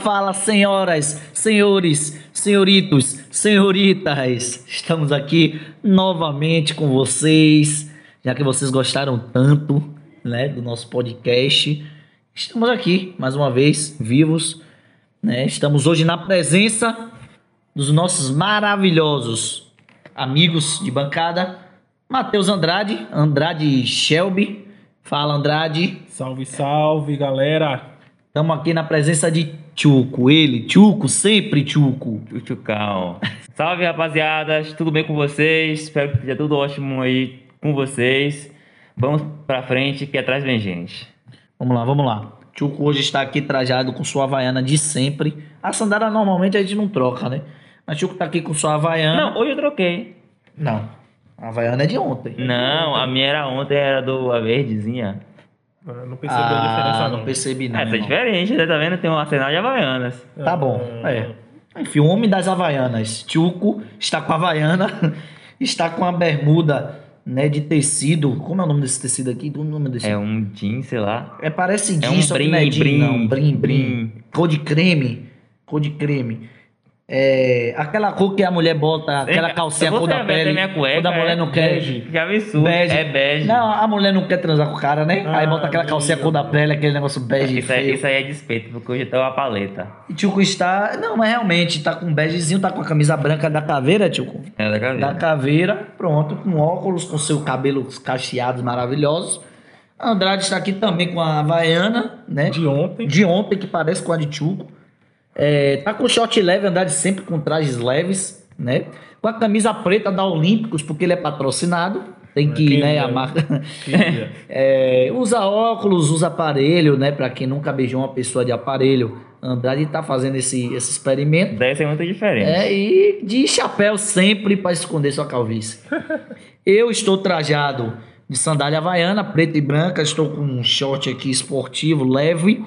Fala, senhoras, senhores, senhoritos, senhoritas. Estamos aqui novamente com vocês, já que vocês gostaram tanto, né, do nosso podcast. Estamos aqui mais uma vez, vivos, né? Estamos hoje na presença dos nossos maravilhosos amigos de bancada, Matheus Andrade, Andrade Shelby. Fala, Andrade. Salve, salve, galera. Estamos aqui na presença de Tchuco, ele, Tchuco, sempre Tchuco. Tchucão. Salve, rapaziadas, tudo bem com vocês? Espero que esteja tudo ótimo aí com vocês. Vamos pra frente, que atrás vem gente. Vamos lá, vamos lá. Tchuco hoje está aqui trajado com sua havaiana de sempre. A sandália normalmente a gente não troca, né? Mas Tchuco tá aqui com sua havaiana. Não, hoje eu troquei. Não. A havaiana é de ontem. Não, a minha era ontem, era do a verdezinha. Ah, Não percebeu a diferença, Ah, não. não percebi não. Essa é irmão. diferente, né? Tá vendo? Tem um arsenal de havaianas. Tá bom, é. Enfim, o homem das havaianas. Tchuco está com a havaiana, está com a bermuda, né, de tecido. Como é o nome desse tecido aqui? O nome desse? É um jean, sei lá. É, parece É jeans, um só que brim, não é jeans, brim, não. Brim, brim. brim. Cor de creme. Cor de creme. É, aquela cor que a mulher bota, aquela calcinha cor da pele. minha cueca, quando a mulher é não quer. bege. Vi isso. Bege. É bege. Não, a mulher não quer transar com o cara, né? Aí Ah, bota aquela calcinha cor da pele, aquele negócio bege isso, aí, feio. isso aí é despeito, porque hoje tá uma paleta. E Tchuco está. Não, mas realmente, tá com um begezinho, tá com a camisa branca da caveira, Tchuco. É da Da cabeça. caveira, pronto, com óculos, com seu cabelo cacheados maravilhosos. A Andrade está aqui também com a Havaiana, né? De ontem. de ontem, que parece com a de Tchuco. É, tá com short leve, Andrade sempre com trajes leves, né? Com a camisa preta da Olímpicos, porque ele é patrocinado. Tem que, Queria. né, a marca. É, usa óculos, usa aparelho, né? Pra quem nunca beijou uma pessoa de aparelho, Andrade tá fazendo esse, esse experimento. Deve ser muito diferente. É, e de chapéu sempre para esconder sua calvície. Eu estou trajado de sandália havaiana, preta e branca. Estou com um short aqui esportivo, leve,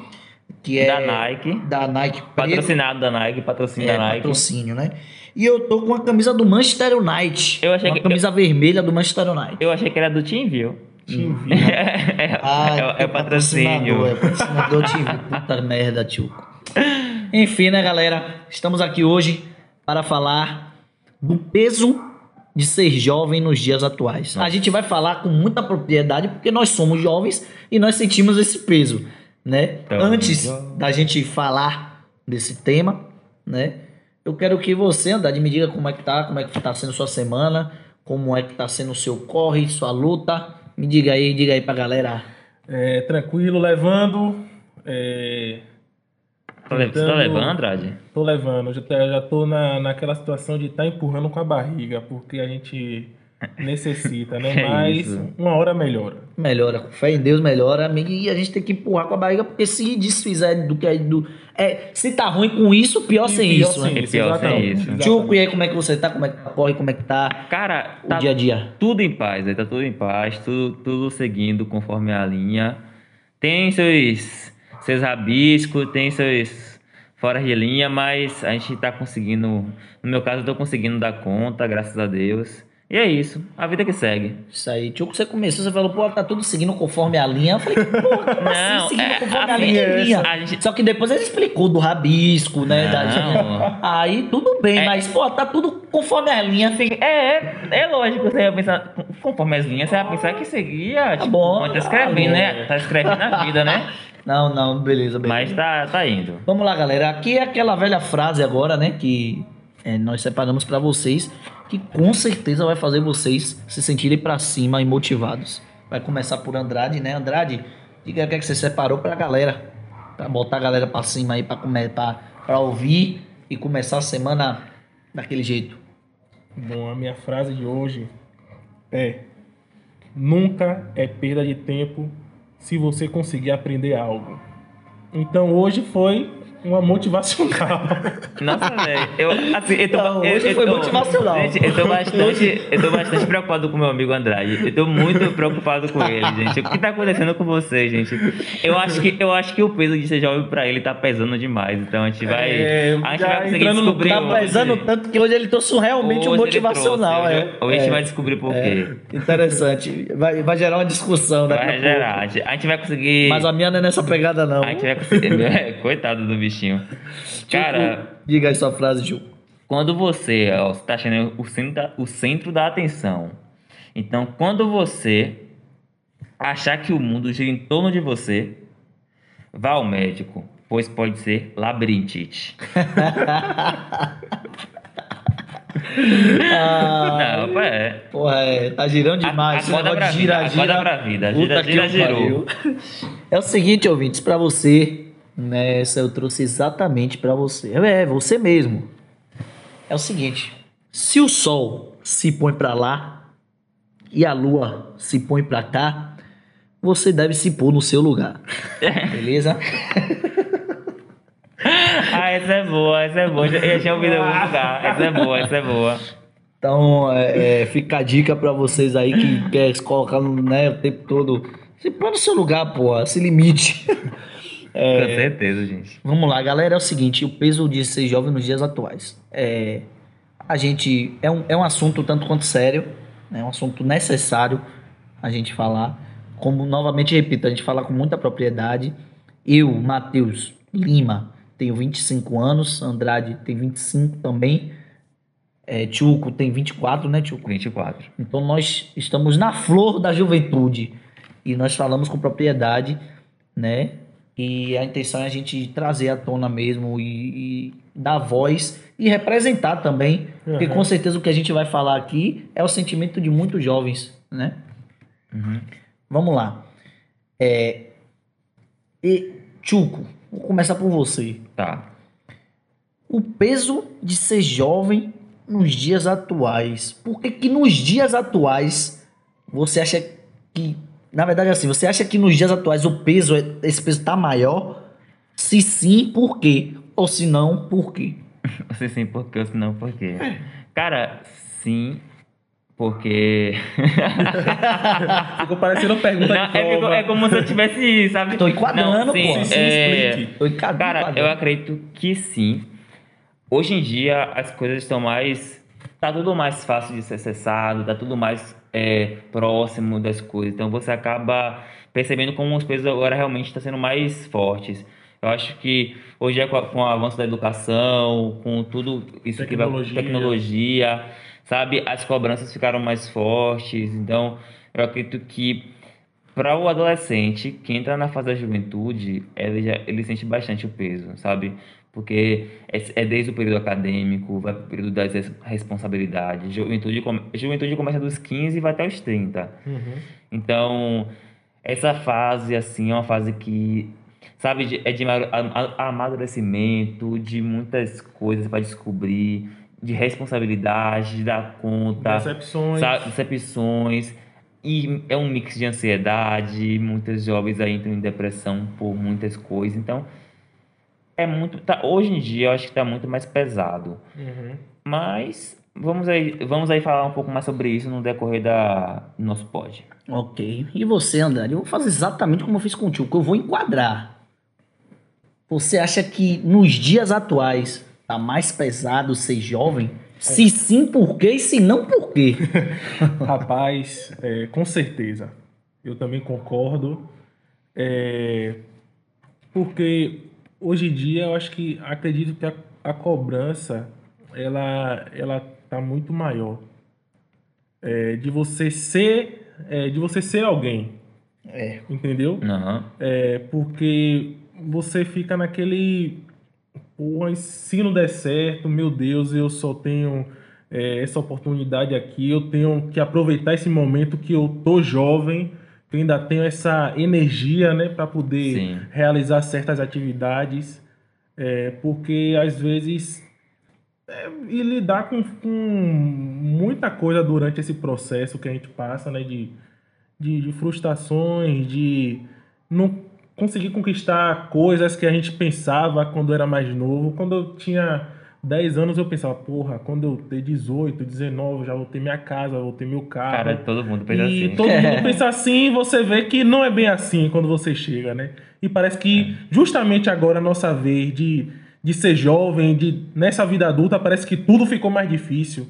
que é Da Nike. da Nike preto. Patrocinado da Nike, patrocínio É, da Nike. patrocínio, né? E eu tô com a camisa do Manchester United. Eu achei uma que- camisa vermelha do Manchester United. Eu achei que era do TeamView. Te vi. é, Ah, é, é patrocínio. patrocinador, É patrocinador de puta merda, tio. Enfim, né, galera? Estamos aqui hoje para falar do peso de ser jovem nos dias atuais. A gente vai falar com muita propriedade porque nós somos jovens e nós sentimos esse peso, né? Então, Antes jovem. da gente falar desse tema, né? Eu quero que você, Andrade, me diga como é que tá, como é que tá sendo sua semana, como é que tá sendo o seu corre, sua luta. Me diga aí, diga aí pra galera. É, tranquilo, levando. É, Tá tá levando, Andrade? tô levando. Já, tá- já tô na, naquela situação de estar empurrando com a barriga, porque a gente necessita, né? É Mas isso. uma hora melhora. Melhora, com fé em Deus melhora, amigo. E a gente tem que empurrar com a barriga, porque se desfizer do que é do. É, se tá ruim com isso, pior sem E pior isso, sem né? É pior sem isso. Tchuco, e aí como é que você tá? Como é que tá? Corre, como é que tá Cara, o tá dia a dia? tudo em paz, aí tá tudo em paz, tudo, tudo seguindo conforme a linha. Tem seus, seus rabiscos, tem seus fora de linha, mas a gente tá conseguindo. No meu caso, eu tô conseguindo dar conta, graças a Deus. E é isso, a vida que segue. Isso aí, Tchuco, você começou, você falou, pô, tá tudo seguindo conforme a linha. Eu falei, pô, como Não, assim, seguindo é, conforme a assim, linha? é, linha? a gente- Só que depois ele explicou do rabisco, né? da-. Aí tudo bem, É. mas, pô, tá tudo conforme a linha. É, é, é lógico, você vai pensar, conforme as linhas, você vai pensar que seguia, tipo, bom, tá escrevendo, tá né? Tá escrevendo a vida, né? Não, não, beleza, beleza. Mas tá, tá indo. Vamos lá, galera. Aqui é aquela velha frase agora, né? Que é, nós separamos pra vocês, que com certeza vai fazer vocês se sentirem pra cima e motivados. Vai começar por Andrade, né? Andrade, diga o que, é que você separou pra galera. Pra botar a galera pra cima aí, pra ouvir e começar a semana daquele jeito. Bom, a minha frase de hoje é: Nunca é perda de tempo se você conseguir aprender algo. Então hoje foi uma motivacional. Nossa, velho. Eu, assim, eu tô, Não, eu- hoje eu foi tô- motivacional. Gente, eu tô bastante, eu tô bastante preocupado com meu amigo Andrade. Eu tô muito preocupado com ele, gente. O que tá acontecendo com vocês, gente? Eu acho que, eu acho que o peso de ser jovem pra ele tá pesando demais. Então a gente vai, É, a gente vai conseguir entrando no- descobrir. Tá hoje. pesando tanto que hoje ele trouxe um realmente um Hoje ele motivacional, trouxe, é. Hoje, hoje a gente É. vai descobrir por quê. É, interessante. Vai, vai gerar uma discussão, né? Vai gerar. A gente vai conseguir. Mas a minha não é nessa pegada, não. A gente vai conseguir. É, Coitado do bichinho. Bichinho. Cara, Diga aí sua frase, Gil. quando você está achando o centro, da, o centro da atenção, então quando você achar que o mundo gira em torno de você, vá ao médico, pois pode ser labirintite. Ah, Não, é. porra, é, tá girando demais. Acorda negócio pra de vida, gira, gira. acorda pra vida. Gira, gira, girou. É o seguinte, ouvintes, pra você, né, essa eu trouxe exatamente pra você. É, você mesmo. É o seguinte, se o sol se põe pra lá e a lua se põe pra cá, você deve se pôr no seu lugar. Beleza? Ah, essa é boa, essa é boa. Eu tinha ouvido em algum lugar. Essa é boa, essa é boa. Então, é, é, fica a dica pra vocês aí que quer se colocar no, né, o tempo todo. Se põe no seu lugar, pô, se limite. É. Com certeza, gente. Vamos lá, galera. É o seguinte: o peso de ser jovem nos dias atuais. É, a gente. É um, é um assunto tanto quanto sério, né, é um assunto necessário a gente falar. Como, novamente, repito, a gente fala com muita propriedade. Eu, Matheus Lima, tenho 25 anos, Andrade tem 25 também. É, Tchuco tem 24, né, Tchuco? 24. Então nós estamos na flor da juventude e nós falamos com propriedade, né? E a intenção é a gente trazer à tona mesmo e, e dar voz e representar também, porque Uhum. com certeza o que a gente vai falar aqui é o sentimento de muitos jovens, né? Uhum. Vamos lá. É, e Tchuco, vou começar por você. Tá. O peso de ser jovem nos dias atuais. Por que, que nos dias atuais você acha que. Na verdade, assim, você acha que nos dias atuais o peso, é- esse peso tá maior? Se sim, por quê? Ou se não, por quê? Você sim, por quê? Ou se não, por quê? Cara, sim, porque. Ficou parecendo pergunta Não, de é, que- é como se eu tivesse, sabe? Tô enquadrando, Não, sim, pô. Sim, é. Tô enquadrando, Cara, eu enquadrando. acredito que sim. Hoje em dia as coisas estão mais. Tá tudo mais fácil de ser acessado, tá tudo mais é, próximo das coisas. Então você acaba percebendo como os pesos agora realmente estão sendo mais fortes. Eu acho que hoje é com, a- com o avanço da educação, com tudo isso que vai Tecnologia. tecnologia, sabe? As cobranças ficaram mais fortes. Então, eu acredito que para o adolescente que entra na fase da juventude, ele, já, ele sente bastante o peso, sabe? Porque é, é desde o período acadêmico, vai para o período das res- responsabilidades. Juventude, juventude começa dos 15 e vai até os 30. Uhum. Então, essa fase, assim, é uma fase que, sabe, é de amadurecimento, de muitas coisas para descobrir, de responsabilidade, de dar conta, Decepções. sabe, decepções. E é um mix de ansiedade, muitos jovens aí entram em depressão por muitas coisas. Então, é muito. Tá, hoje em dia, eu acho que está muito mais pesado. Uhum. Mas vamos aí, vamos aí falar um pouco mais sobre isso no decorrer da, do nosso pod. Ok. E você, André? Eu vou fazer exatamente como eu fiz com o Tchuco. Eu vou enquadrar. Você acha que nos dias atuais tá mais pesado ser jovem? Se sim, por quê? E se não, por quê? Rapaz, é, com certeza. Eu também concordo. É, porque hoje em dia eu acho que acredito que a, a cobrança ela ela tá muito maior É, de você ser é, de você ser alguém, É. entendeu? Aham. É, porque você fica naquele. Porra, se não der certo, meu Deus, eu só tenho é, essa oportunidade aqui, eu tenho que aproveitar esse momento que eu tô jovem, eu ainda tenho essa energia, né, para poder Sim. realizar certas atividades, é, porque às vezes é, e lidar com, com muita coisa durante esse processo que a gente passa, né, de, de, de frustrações, de não conseguir conquistar coisas que a gente pensava quando era mais novo. Quando eu tinha 10 anos, eu pensava, porra, quando eu ter 18, 19, já vou ter minha casa, vou ter meu carro. Cara, todo mundo pensa E assim. todo mundo pensa assim, e você vê que não é bem assim quando você chega, né? E parece que justamente agora a nossa vez de, de ser jovem, de nessa vida adulta, parece que tudo ficou mais difícil.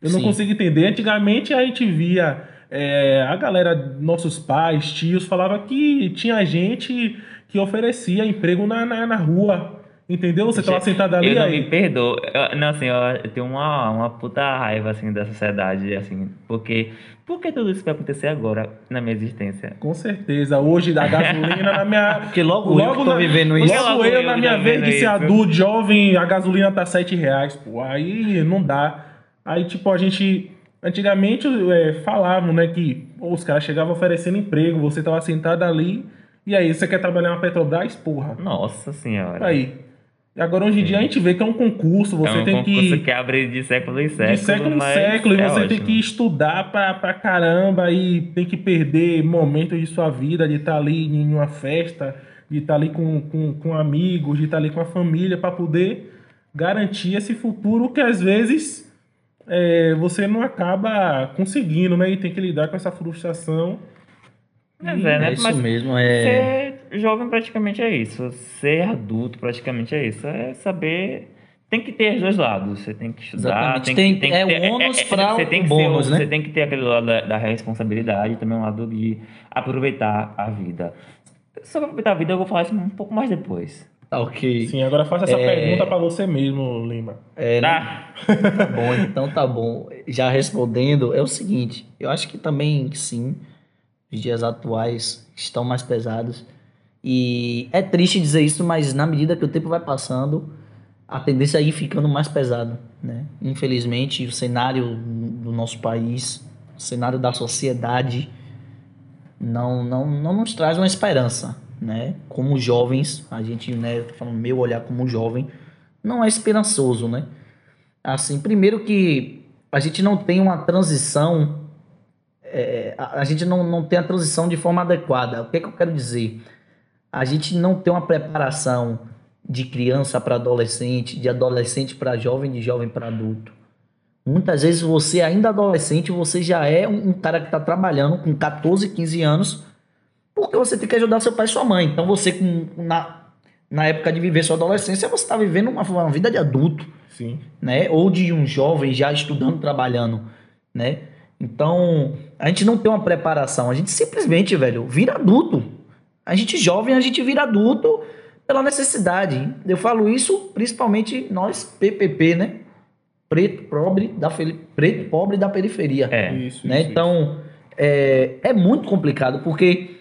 Eu não Sim. consigo entender. Antigamente a gente via é, a galera, nossos pais, tios, falava que tinha gente que oferecia emprego na, na, na rua. Entendeu? Você tava sentado ali eu não aí. me perdoo. Eu- não, assim, eu, tenho uma, uma puta raiva, assim, da sociedade, assim, porque... Por que tudo isso vai acontecer agora na minha existência? Com certeza. Hoje da gasolina na minha. Porque logo eu que tô vivendo isso. Logo Logo eu, eu na minha vez de ser adulto, jovem, a gasolina tá 7 reais, pô. Aí não dá. Aí, tipo, a gente. Antigamente é, falavam, né, que pô, os caras chegavam oferecendo emprego, você tava sentado ali, e aí, você quer trabalhar na Petrobras? Porra. Nossa senhora. Aí. E agora hoje em dia a gente vê que é um concurso, você é um tem concurso que. que abre de século em século. de século em século, e é você tem ótimo. que estudar pra, pra caramba e tem que perder momentos de sua vida, de estar ali em uma festa, de estar ali com, com, com amigos, de estar ali com a família, pra poder garantir esse futuro que às vezes é, você não acaba conseguindo, né? E tem que lidar com essa frustração. Mas é, né? É isso Mas mesmo, é. Ser jovem praticamente é isso. Ser adulto praticamente é isso. É saber. Tem que ter os dois lados. Você tem que estudar. Exatamente. Tem, Tem- que, tem que é ter, o ônus pra você o tem que bônus, ser, né? Você tem que ter aquele lado da, da responsabilidade e também um lado de aproveitar a vida. Sobre aproveitar a vida, eu vou falar isso um pouco mais depois. Tá ok. Sim, agora faça essa É. pergunta pra você mesmo, Lima. É, né? Tá? Tá bom, então tá bom. Já respondendo, é o seguinte: eu acho que também, sim, os dias atuais estão mais pesados. E é triste dizer isso, mas na medida que o tempo vai passando, a tendência é ir ficando mais pesado. Né? Infelizmente, o cenário do nosso país, o cenário da sociedade, não, não, não nos traz uma esperança. Né? Como jovens, a gente, né, falando meu olhar como jovem, não é esperançoso, né? Assim, primeiro que a gente não tem uma transição, é, a, a gente não, não tem a transição de forma adequada. O que, é que eu quero dizer? A gente não tem uma preparação de criança para adolescente, de adolescente para jovem, de jovem para adulto. Muitas vezes você, ainda adolescente, você já é um, um cara que está trabalhando com 14, 15 anos, porque você tem que ajudar seu pai e sua mãe. Então você, com, na, na época de viver sua adolescência, você está vivendo uma, uma vida de adulto Sim. né? Ou de um jovem já estudando, trabalhando, né? Então, a gente não tem uma preparação, a gente simplesmente, velho, vira adulto. A gente jovem, a gente vira adulto pela necessidade. Eu falo isso principalmente nós PPP, né? Preto pobre da preto pobre da periferia É. Isso, né? isso, Então, é, é muito complicado, porque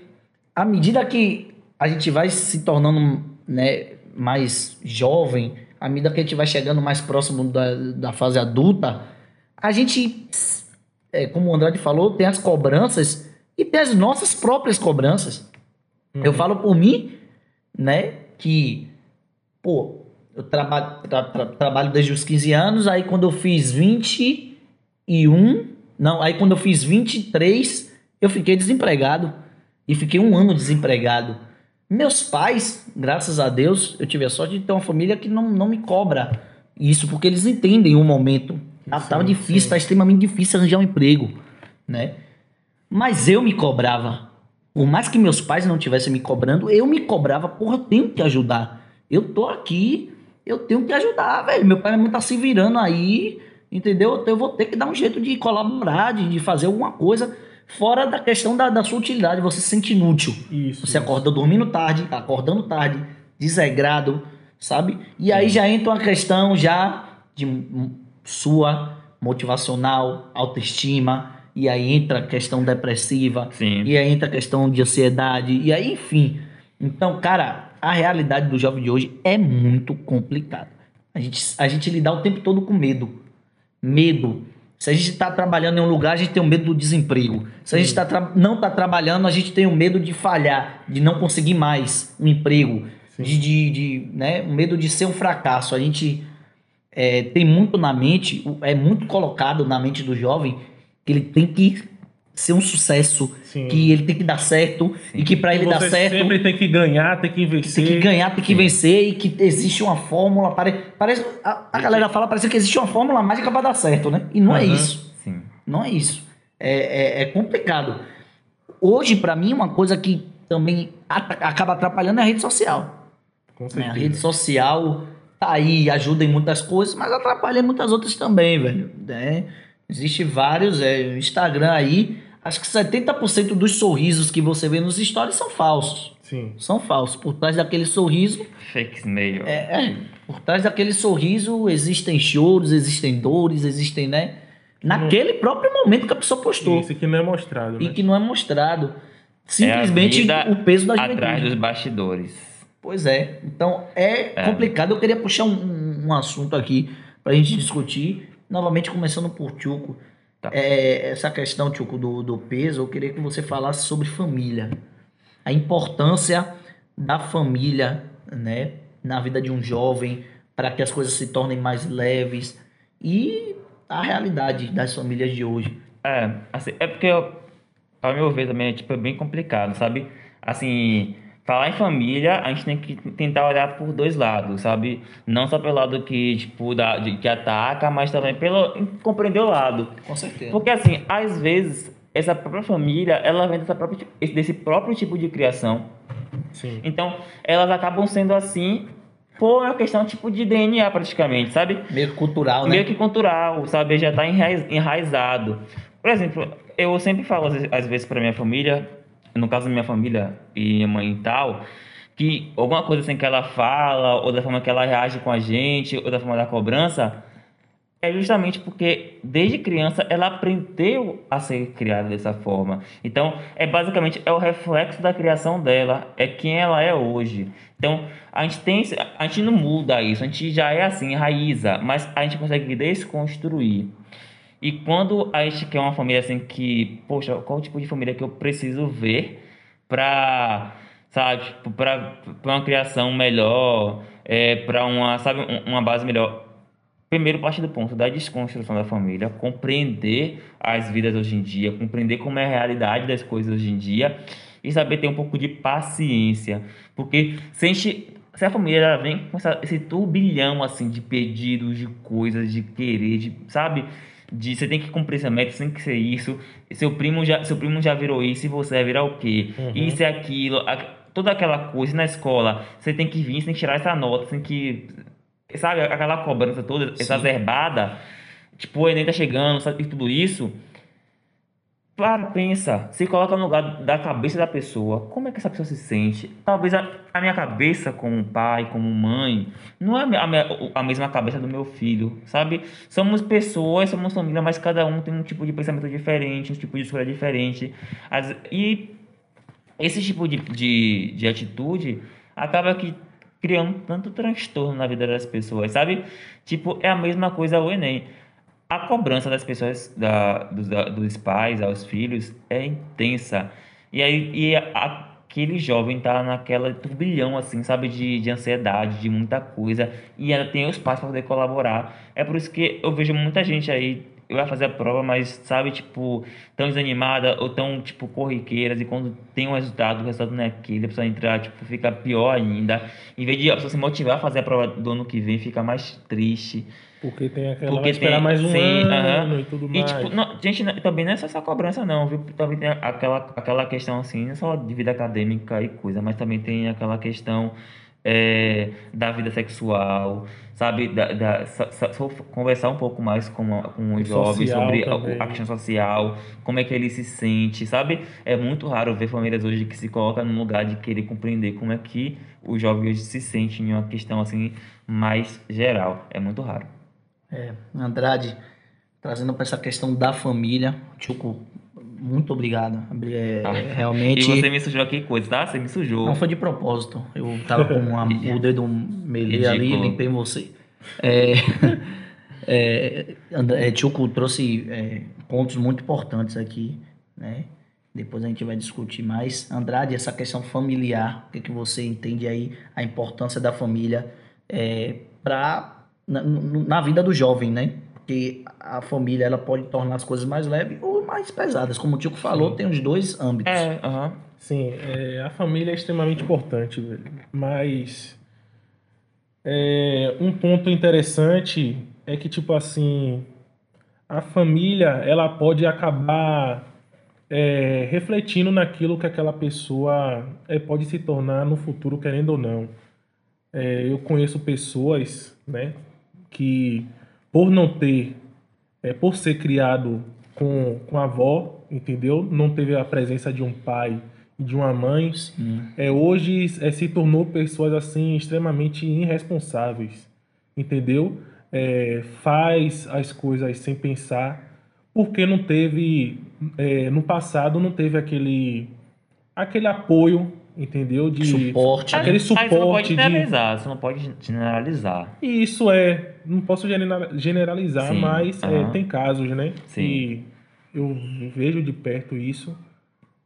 à medida que a gente vai se tornando né, mais jovem, à medida que a gente vai chegando mais próximo da, da fase adulta, a gente, é, como o Andrade falou, tem as cobranças e tem as nossas próprias cobranças. Eu falo por mim, né, que, pô, eu traba tra- tra- trabalho desde os 15 anos, aí quando eu fiz 21, não, aí quando eu fiz 23, eu fiquei desempregado. E fiquei um ano desempregado. Meus pais, graças a Deus, eu tive a sorte de ter uma família que não, não me cobra isso, porque eles entendem o momento. Tá, tava Sim, difícil, sim. tá extremamente difícil arranjar um emprego, né? Mas eu me cobrava. Por mais que meus pais não estivessem me cobrando, eu me cobrava, porra, eu tenho que ajudar. Eu tô aqui, eu tenho que ajudar, velho. Meu pai e minha mãe tá se virando aí, entendeu? Então eu vou ter que dar um jeito de colaborar, de, de fazer alguma coisa fora da questão da, da sua utilidade. Você se sente inútil. Isso. Você acorda dormindo tarde, acordando tarde, desegrado, sabe? E aí já entra uma questão já de sua motivacional, autoestima, e aí entra a questão depressiva, Sim. e aí entra a questão de ansiedade, e aí, enfim. Então, cara, a realidade do jovem de hoje é muito complicada. A gente, a gente lidar o tempo todo com medo. Medo. Se a gente está trabalhando em um lugar, a gente tem o medo do desemprego. Se a gente tá não está trabalhando, a gente tem o medo de falhar, de não conseguir mais um emprego, Sim. de, de, de, né, o medo de ser um fracasso. A gente é, tem muito na mente, é muito colocado na mente do jovem que ele tem que ser um sucesso, Sim. que ele tem que dar certo e que para ele dar Você certo sempre tem que ganhar, tem que investir. tem que ganhar, tem que vencer e que existe uma fórmula. Pare, parece, a, a galera fala, parece que existe uma fórmula mágica para dar certo, né? E não é Aham. isso. Sim. Não é isso. É, é, é complicado. Hoje, para mim, uma coisa que também acaba atrapalhando é a rede social. Com né? A certeza. rede social tá aí, ajuda em muitas coisas, mas atrapalha em muitas outras também, velho. né? Existe vários, é, o Instagram aí, acho que 70% dos sorrisos que você vê nos stories são falsos. Sim. São falsos. Por trás daquele sorriso, Fake mail. é, é, por trás daquele sorriso existem choros, existem dores, existem, né? Naquele próprio momento que a pessoa postou. Isso que não é mostrado, E né? que não é mostrado. É a Simplesmente vida o peso da Atrás juventude. dos bastidores. Pois é. Então é, É. complicado. Eu queria puxar um, um assunto aqui pra gente discutir. Novamente começando por Tchuco. Tá. É, essa questão, Tchuco, do, do peso, eu queria que você falasse sobre família. A importância da família, né? Na vida de um jovem, para que as coisas se tornem mais leves. E a realidade das famílias de hoje. É, assim, é porque, eu- ao meu ver, também é, tipo, é bem complicado, sabe? Assim, falar em família, a gente tem que tentar olhar por dois lados, sabe? Não só pelo lado que, tipo, da, de- que ataca, mas também pelo compreender o lado. Com certeza. Porque, assim, às vezes, essa própria família, ela vem dessa própria, desse próprio tipo de criação. Sim. Então, elas acabam sendo assim por uma questão, tipo, de DNA, praticamente, sabe? Meio que cultural, né? meio que cultural, sabe? Já está enraizado. Por exemplo, eu sempre falo às vezes- às vezes para minha família, no caso da minha família e minha mãe e tal, que alguma coisa assim que ela fala, ou da forma que ela reage com a gente, ou da forma da cobrança, é justamente porque desde criança ela aprendeu a ser criada dessa forma. Então, é basicamente é o reflexo da criação dela, é quem ela é hoje. Então, a gente tem a gente não muda isso, a gente já é assim, raiza, mas a gente consegue desconstruir. E quando a gente quer uma família assim que, poxa, qual tipo de família que eu preciso ver pra, sabe, tipo, pra, pra uma criação melhor, é, pra uma, sabe, um- uma base melhor. Primeiro parte do ponto da desconstrução da família, compreender as vidas hoje em dia, compreender como é a realidade das coisas hoje em dia e saber ter um pouco de paciência, porque se a gente se a família vem com essa- esse turbilhão assim de pedidos, de coisas, de querer, de, sabe? De você tem que cumprir essa meta, você tem que ser isso. Seu primo já, seu primo já virou isso e você vai virar o quê? Uhum. Isso e aquilo, a- toda aquela coisa na escola. Você tem que vir, você tem que tirar essa nota, você tem que sabe, aquela cobrança toda exacerbada, tipo, o Enem tá chegando, sabe, e tudo isso. Para, pensa, se coloca no lugar da cabeça da pessoa, como é que essa pessoa se sente? Talvez a, a minha cabeça como pai, como mãe, não é a minha- a mesma cabeça do meu filho, sabe? Somos pessoas, somos família, mas cada um tem um tipo de pensamento diferente, um tipo de escolha diferente. As- e esse tipo de, de, de atitude acaba que criando tanto transtorno na vida das pessoas, sabe? Tipo, é a mesma coisa o Enem. A cobrança das pessoas, da, dos, da- dos pais aos filhos é intensa. E aí e a- aquele jovem tá naquela turbilhão, assim, sabe? De, de ansiedade, de muita coisa. E ainda tem os pais para poder colaborar. É por isso que eu vejo muita gente aí vai fazer a prova, mas sabe, tipo, tão desanimada ou tão, tipo, corriqueiras, e quando tem um resultado, o resultado não é aquele, a pessoa entrar, tipo, fica pior ainda. Em vez de a pessoa se motivar a fazer a prova do ano que vem, fica mais triste. Porque tem aquela. Porque vai esperar tem- mais um sim, ano aham. e tudo E, mais. tipo, não, gente, também não é só essa cobrança, não, viu? Também tem aquela, aquela questão, assim, não é só de vida acadêmica e coisa, mas também tem aquela questão é, da vida sexual, sabe? Da, da- sa- conversar um pouco mais com, com os jovens sobre a, também. a questão social, como é que ele se sente, sabe? É muito raro ver famílias hoje que se colocam no lugar de querer compreender como é que o jovem hoje se sente em uma questão, assim, mais geral. É muito raro. É, Andrade, trazendo para essa questão da família, Tchuco, muito obrigado. É, Ah, realmente. E você me sujou aqui coisa, tá? Você me sujou. Não foi de propósito. Eu tava com uma- o dedo melee ali, Ridículo. limpei você. É, é, é, Tchuco trouxe é, pontos muito importantes aqui, né? Depois a gente vai discutir mais. Andrade, essa questão familiar, o que, que você entende aí, a importância da família é, pra, na, na vida do jovem, né? Porque a família ela pode tornar as coisas mais leves ou mais pesadas. Como o Tico falou, tem os dois âmbitos. É. Sim, é, a família é extremamente importante, velho. Mas é, um ponto interessante é que, tipo assim, a família ela pode acabar é, refletindo naquilo que aquela pessoa é, pode se tornar no futuro, querendo ou não. É, eu conheço pessoas, né, que por não ter, é, por ser criado com, com a avó, entendeu? Não teve a presença de um pai e de uma mãe, é, hoje é, se tornou pessoas assim extremamente irresponsáveis, entendeu? É, faz as coisas sem pensar, porque não teve, é, no passado não teve aquele, aquele apoio, entendeu? De Suporte, né? aquele Aí você não pode suporte de generalizar, você não pode generalizar. e isso é, não posso genera- generalizar, Sim, mas é, tem casos, né? Sim. Que eu vejo de perto isso.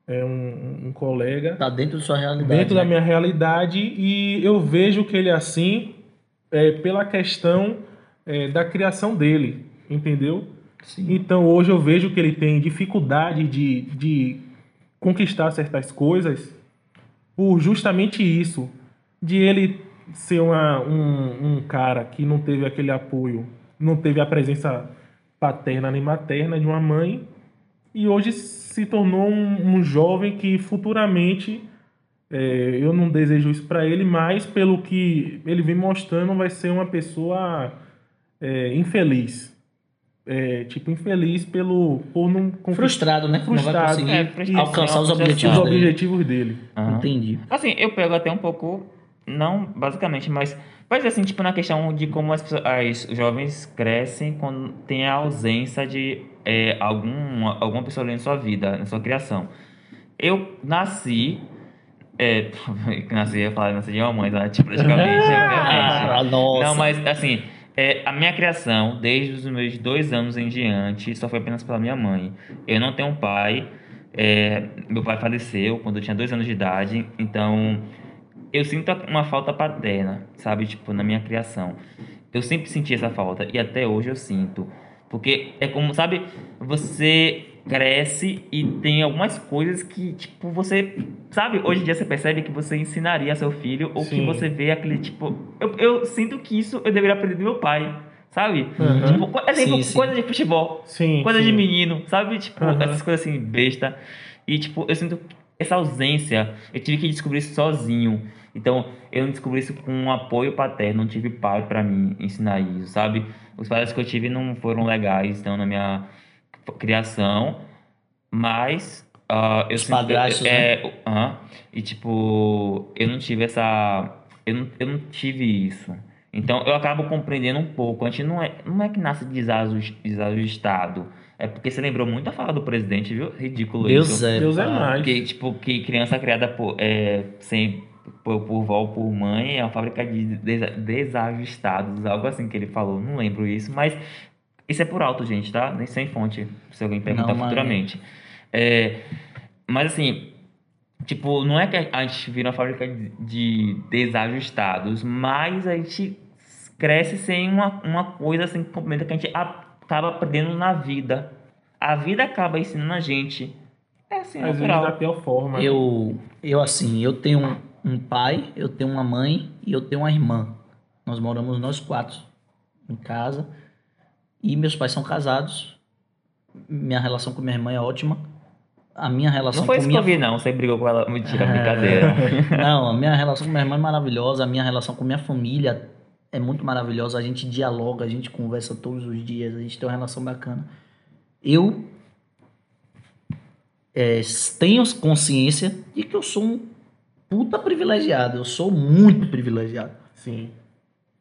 É um, um colega Tá dentro da sua realidade. dentro né? da minha realidade e eu vejo que ele é assim é, pela questão é, da criação dele, entendeu? Sim. Então hoje eu vejo que ele tem dificuldade de, de conquistar certas coisas por justamente isso, de ele ser uma- um, um cara que não teve aquele apoio, não teve a presença paterna nem materna de uma mãe e hoje se tornou um, um jovem que futuramente é, eu não desejo isso para ele, mas pelo que ele vem mostrando vai ser uma pessoa é, infeliz. É, tipo, infeliz pelo, por não conquistar Frustrado, né? Não vai Frustrado. conseguir É, alcançar os frustração. os objetivos dele. objetivos dele. Aham. Entendi. Assim, eu pego até um pouco, não basicamente, mas mas assim, tipo na questão de como as, pessoas- as jovens crescem quando tem a ausência de é, algum, alguma pessoa ali na sua vida, na sua criação. Eu nasci, é, nasci, eu ia falar, nasci de uma mãe, né, tipo, praticamente, Ah, nossa. Não, mas assim, é, a minha criação, desde os meus dois anos em diante, só foi apenas pela minha mãe. Eu não tenho um pai. é, meu pai faleceu quando eu tinha dois anos de idade, então eu sinto uma falta paterna, sabe? Tipo, na minha criação. Eu sempre senti essa falta e até hoje eu sinto. Porque é como, sabe, você cresce e tem algumas coisas que, tipo, você. Sabe, hoje em dia você percebe que você ensinaria seu filho ou que Sim. você vê aquele tipo. Eu, eu sinto que isso eu deveria aprender do meu pai, sabe? Uhum. Tipo, exemplo, Sim, sim. coisa de futebol. Sim. Coisa sim. de menino, sabe? Tipo, Aham. essas coisas assim, besta. E, tipo, eu sinto essa ausência. Eu tive que descobrir isso sozinho. Então, eu não descobri isso com um apoio paterno. Não tive pai pra me ensinar isso, sabe? Os pais que eu tive não foram legais, então, na minha criação. Mas, ah, eu Os sinto- padrastos, né? é, aham. E, tipo, eu não tive essa... Eu não, eu não tive isso. Então, eu acabo compreendendo um pouco. A gente não é, não é que nasce desaju- desajustado. É porque você lembrou muito a fala do presidente, viu? Ridículo Deus isso. é. Deus é mais. Que, tipo, que criança criada por, é, sem, por, por vó ou por mãe é uma fábrica de desa- desajustados, algo assim que ele falou. Não lembro isso, mas isso é por alto, gente, tá? Nem sem fonte, se alguém perguntar Não, futuramente. É, mas assim, tipo, não é que a gente vira uma fábrica de, de desajustados, mas a gente cresce sem uma, uma coisa assim que complementa que a gente acaba aprendendo na vida. A vida acaba ensinando a gente. É assim, Às vezes natural. da pior forma. Eu, eu assim, eu tenho um, pai, eu tenho uma mãe e eu tenho uma irmã. Nós moramos nós quatro em casa. E meus pais são casados. Minha relação com minha irmã é ótima. A minha relação Não foi com isso que minha eu vi, não. Você brigou com ela. Mentira, brincadeira. Não, a minha relação com minha irmã é maravilhosa, a minha relação com minha família é muito maravilhosa, a gente dialoga, a gente conversa todos os dias, a gente tem uma relação bacana. Eu é, tenho consciência de que eu sou um puta privilegiado, eu sou muito privilegiado. Sim.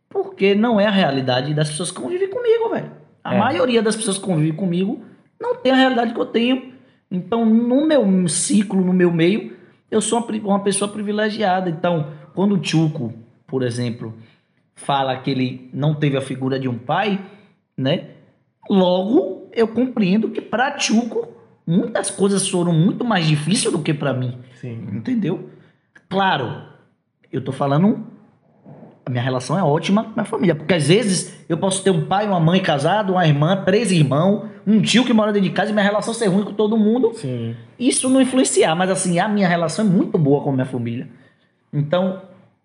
Porque não é a realidade das pessoas que convivem comigo, velho. A É. maioria das pessoas que convivem comigo não tem a realidade que eu tenho. Então, no meu ciclo, no meu meio, eu sou uma, pessoa privilegiada. Então, quando o Tchuco, por exemplo, fala que ele não teve a figura de um pai, né? Logo, eu compreendo que para Tchuco, muitas coisas foram muito mais difíceis do que para mim. Sim. Entendeu? Claro, eu tô falando. A minha relação é ótima com a minha família. Porque às vezes eu posso ter um pai, uma mãe casado, uma irmã, três irmãos, um tio que mora dentro de casa e minha relação ser ruim com todo mundo. Sim. Isso não influenciar, mas assim, a minha relação é muito boa com a minha família. Então,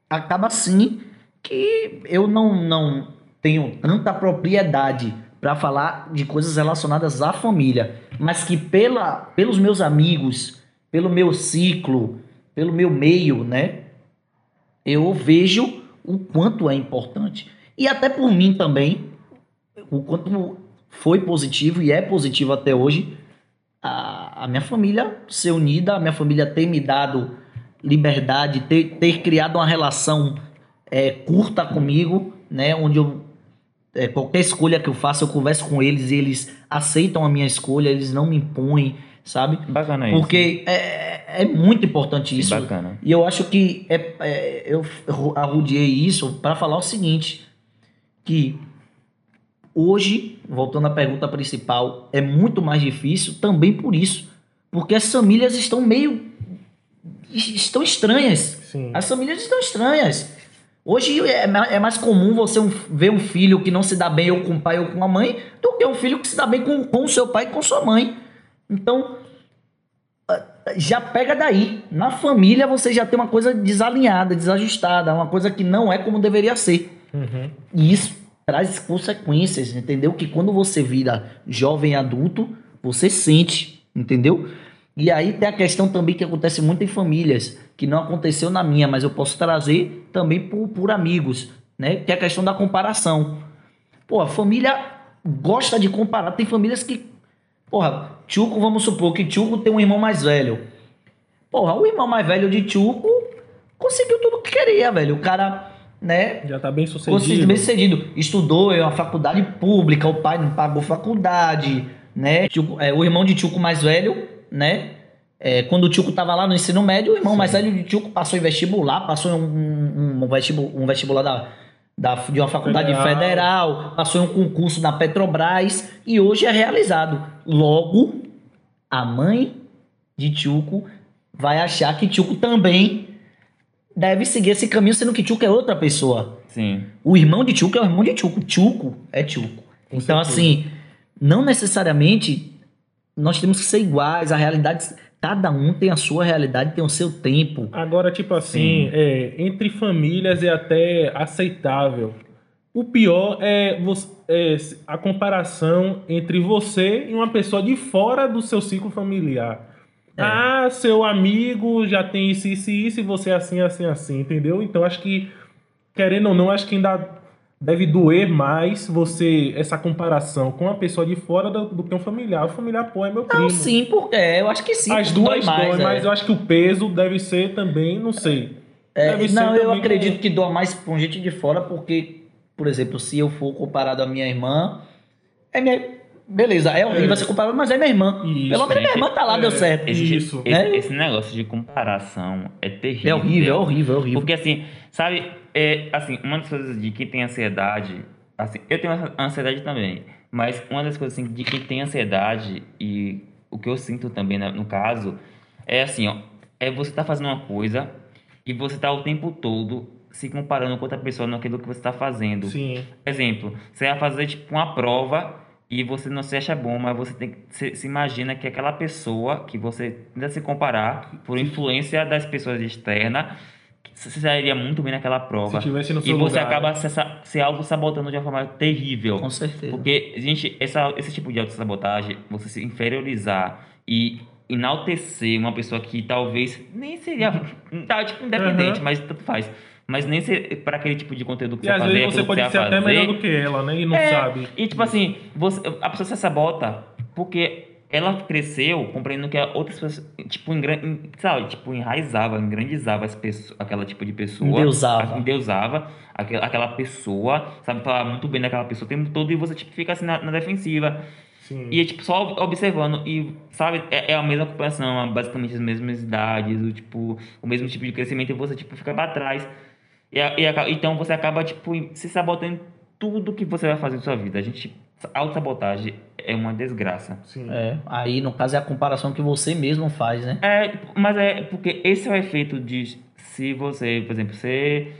acaba assim que eu não, não tenho tanta propriedade para falar de coisas relacionadas à família, mas que pela, pelos meus amigos, pelo meu ciclo, pelo meu meio, né? Eu vejo o quanto é importante. E até por mim também, o quanto foi positivo e é positivo até hoje a, a minha família ser unida, a minha família ter me dado liberdade, ter, ter criado uma relação é, curta comigo, né? Onde eu é, qualquer escolha que eu faço, eu converso com eles e eles aceitam a minha escolha, eles não me impõem, sabe? Bacana isso. Porque é, é muito importante isso. Bacana. E eu acho que é, é, eu arrudiei isso para falar o seguinte: que hoje, voltando à pergunta principal, é muito mais difícil também por isso. Porque as famílias estão meio. estão estranhas. Sim. As famílias estão estranhas. Hoje é, ma- é mais comum você ver um filho que não se dá bem ou com o pai ou com a mãe do que um filho que se dá bem com, com o seu pai e com sua mãe. Então, já pega daí. Na família você já tem uma coisa desalinhada, desajustada, uma coisa que não é como deveria ser. Uhum. E isso traz consequências, entendeu? Que quando você vira jovem adulto, você sente, entendeu? E aí tem a questão também que acontece muito em famílias, que não aconteceu na minha, mas eu posso trazer também por, por amigos, né? Que é a questão da comparação. Pô, a família gosta de comparar. Tem famílias que, porra, Tchuco, vamos supor que Tchuco tem um irmão mais velho. Porra, o irmão mais velho de Tchuco conseguiu tudo que queria, velho. O cara, né, Já tá bem sucedido. bem sucedido. Estudou em uma faculdade pública, o pai não pagou faculdade, né? Tio- é, o irmão de Tchuco mais velho, né? É, quando o Tchuco tava lá no ensino médio, o irmão mais velho de Tchuco passou em vestibular, passou em um, um, um vestibu- um vestibular da, da- de uma faculdade Federal. federal, passou em um concurso na Petrobras e hoje é realizado. Logo, a mãe de Tchuco vai achar que Tchuco também deve seguir esse caminho, sendo que Tchuco é outra pessoa. Sim. O irmão de Tchuco é o irmão de Tchuco. Tchuco é Tchuco. Então, certeza. assim, não necessariamente nós temos que ser iguais. A realidade, cada um tem a sua realidade, tem o seu tempo. Agora, tipo assim, é, entre famílias é até aceitável. O pior é, é a comparação entre você e uma pessoa de fora do seu ciclo familiar. É. Ah, seu amigo já tem isso, isso e isso, e você é assim, assim, assim, entendeu? Então acho que, querendo ou não, acho que ainda deve doer mais você, essa comparação com uma pessoa de fora do, do que um familiar. O familiar, pô, é meu primo. Não, sim, porque é, eu acho que sim. As dói duas mais, é. mas eu acho que o peso deve ser também, não sei. É, Deve ser não, eu acredito com- que doa mais com gente de fora, porque, por exemplo, se eu for comparado à minha irmã, é minha. Beleza, é horrível É. ser comparado, mas é minha irmã. Isso, Pelo menos minha irmã tá lá, É. deu certo. Esse, Isso. esse, Né? esse negócio de comparação é terrível. É horrível, é horrível, é horrível. Porque assim, sabe, é, assim, uma das coisas de quem tem ansiedade, assim, eu tenho ansiedade também, mas uma das coisas assim, de quem tem ansiedade e o que eu sinto também né, no caso é assim, ó, é você tá fazendo uma coisa e você tá o tempo todo se comparando com outra pessoa naquilo que você tá fazendo. Sim. Exemplo, você vai fazer tipo uma prova e você não se acha bom, mas você tem que se, se imagina que aquela pessoa que você tenta se comparar por influência das pessoas externas, você sairia muito bem naquela prova. Se tivesse no e seu você lugar, acaba né? se, se auto-sabotando de uma forma terrível. Com certeza. Porque, gente, essa, esse tipo de autossabotagem, você se inferiorizar e enaltecer uma pessoa que talvez nem seria. Tá, tipo, independente, Uhum. mas tanto faz. Mas nem para aquele tipo de conteúdo que E você às vai fazer. vezes você pode vai ser até fazer. melhor do que ela, né? E não É, sabe. E tipo assim, você, a pessoa se sabota porque ela cresceu compreendendo que outras pessoas, tipo, em- sabe, tipo, enraizava, engrandizava as pessoas, aquela tipo de pessoa. Endeusava. a- Endeusava aquela, aquela pessoa, sabe, falar muito bem daquela pessoa o tempo todo e você, tipo, fica assim na, na defensiva. Sim. E é tipo, só observando. E, sabe, é, é a mesma comparação, basicamente as mesmas idades, o, tipo, o mesmo tipo de crescimento, e você, tipo, fica pra trás. E, e então você acaba, tipo, se sabotando em tudo que você vai fazer na sua vida. A gente. Autossabotagem é uma desgraça. Sim. É, aí no caso é a comparação que você mesmo faz, né? É, mas é porque esse é o efeito de se você, por exemplo, você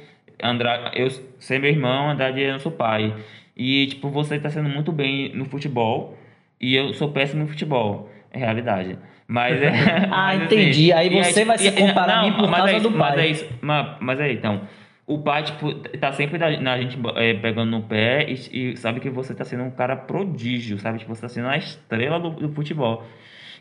André, eu ser meu irmão, Andrade é nosso pai. E tipo, você tá sendo muito bem no futebol e eu sou péssimo no futebol. É realidade. Mas é. Ah, mas, entendi. Aí e você vai se comparar a mim por mas causa é isso, do Mas pai. é isso. Mas, mas é então. O pai, tipo, tá sempre na, gente é, pegando no pé e, e sabe que você tá sendo um cara prodígio, sabe? Tipo, você tá sendo a estrela do, do futebol.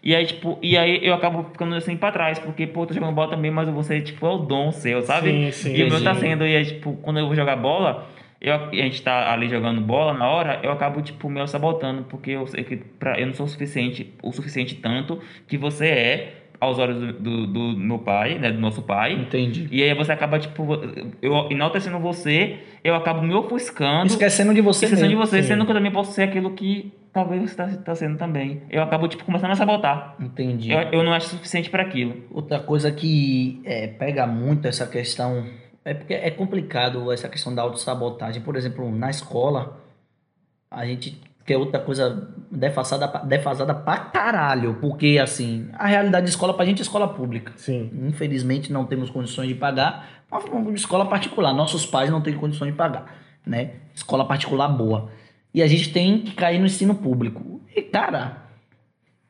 E aí, tipo, e aí eu acabo ficando assim pra trás, porque, pô, eu tô jogando bola também, mas você, tipo, é o dom seu, sabe? Sim, sim, e o meu tá sendo, e aí, tipo, quando eu vou jogar bola, eu, a gente tá ali jogando bola na hora, eu acabo, tipo, meio sabotando, porque eu sei que pra, eu não sou o suficiente, o suficiente tanto que você é aos olhos do, do, do meu pai, né, do nosso pai. Entendi. E aí você acaba, tipo, eu enaltecendo você, eu acabo me ofuscando. Esquecendo de você esquecendo de mesmo. você, Sim. sendo que eu também posso ser aquilo que talvez você tá, tá sendo também. Eu acabo, tipo, começando a sabotar. Entendi. Eu, eu não acho suficiente para aquilo. Outra coisa que é, pega muito essa questão é porque é complicado essa questão da autossabotagem. Por exemplo, na escola, a gente quer outra coisa defasada, pra- defasada pra caralho. Porque, assim, a realidade de escola pra gente é escola pública. Sim. Infelizmente não temos condições de pagar uma, uma escola particular. Nossos pais não têm condições de pagar, né? Escola particular boa. E a gente tem que cair no ensino público. E cara,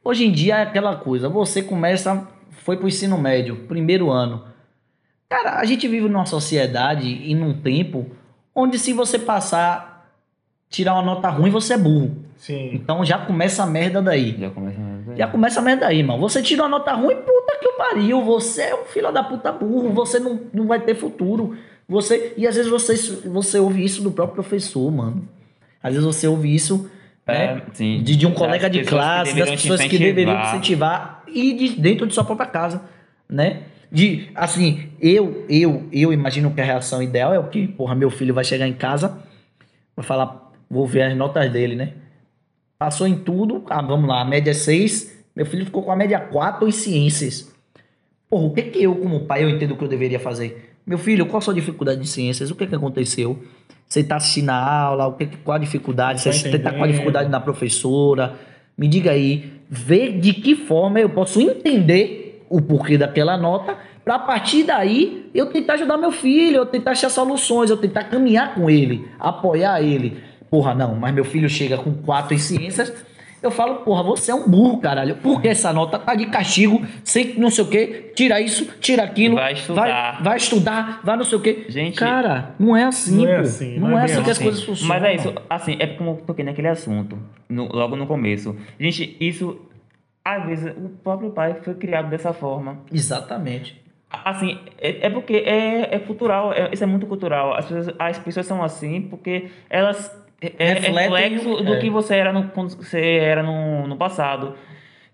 hoje em dia é aquela coisa, você começa, foi pro ensino médio, primeiro ano. Cara, a gente vive numa sociedade e num tempo onde se você passar, tirar uma nota ruim, você é burro. Sim. Então já começa a merda daí. Já começa a... Já começa a merda aí, irmão. Você tira uma nota ruim, puta que o pariu. Você é um filho da puta burro. Você não, não vai ter futuro. Você E às vezes você, você ouve isso do próprio professor, mano. Às vezes você ouve isso né, É, sim. de, de um Das colega de classe, das pessoas que deveriam incentivar e de dentro de sua própria casa, né? De, assim, eu, eu, eu imagino que a reação ideal é o que, porra, meu filho vai chegar em casa, vai falar, vou ver as notas dele, né? Passou em tudo, ah, vamos lá, a média é 6, meu filho ficou com a média 4 em ciências. Porra, o que que eu, como pai, eu entendo que eu deveria fazer? Meu filho, qual a sua dificuldade de ciências? O que que aconteceu? Você tá assistindo a aula? O que, qual a dificuldade? Você tá tá com a dificuldade na professora? Me diga aí, vê de que forma eu posso entender o porquê daquela nota, para a partir daí eu tentar ajudar meu filho, eu tentar achar soluções, eu tentar caminhar com ele, apoiar ele. Porra, não, mas meu filho chega com quatro em ciências, eu falo, porra, você é um burro, caralho. Por que essa nota tá de castigo, sem não sei o quê, tira isso, tira aquilo. Vai estudar. Vai, vai estudar, vai não sei o quê. Gente- Cara, não é assim, Não é pô. assim, não, não é é assim que as assim. coisas funcionam. Mas é isso, assim, é como eu toquei naquele assunto, no- logo no começo. Gente, isso, às vezes, o próprio pai foi criado dessa forma. Exatamente. Assim, é, é porque é, é cultural, é- isso é muito cultural. As pessoas, as pessoas são assim porque elas. É, é reflexo do é. que você era, no, quando você era no, no passado.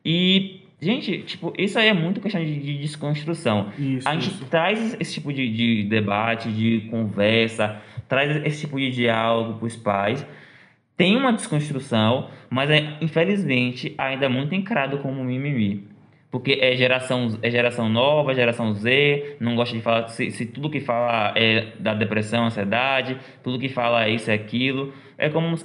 E, gente, tipo, isso aí é muito questão de, de desconstrução. Isso. A gente isso. traz esse tipo de, de debate, de conversa, traz esse tipo de diálogo para os pais. Tem uma desconstrução, mas é, infelizmente ainda é muito encarado como mimimi. Porque é geração, é geração nova, geração Z, não gosta de falar. Se, se tudo que fala é da depressão, ansiedade, tudo que fala é isso, é aquilo. É como.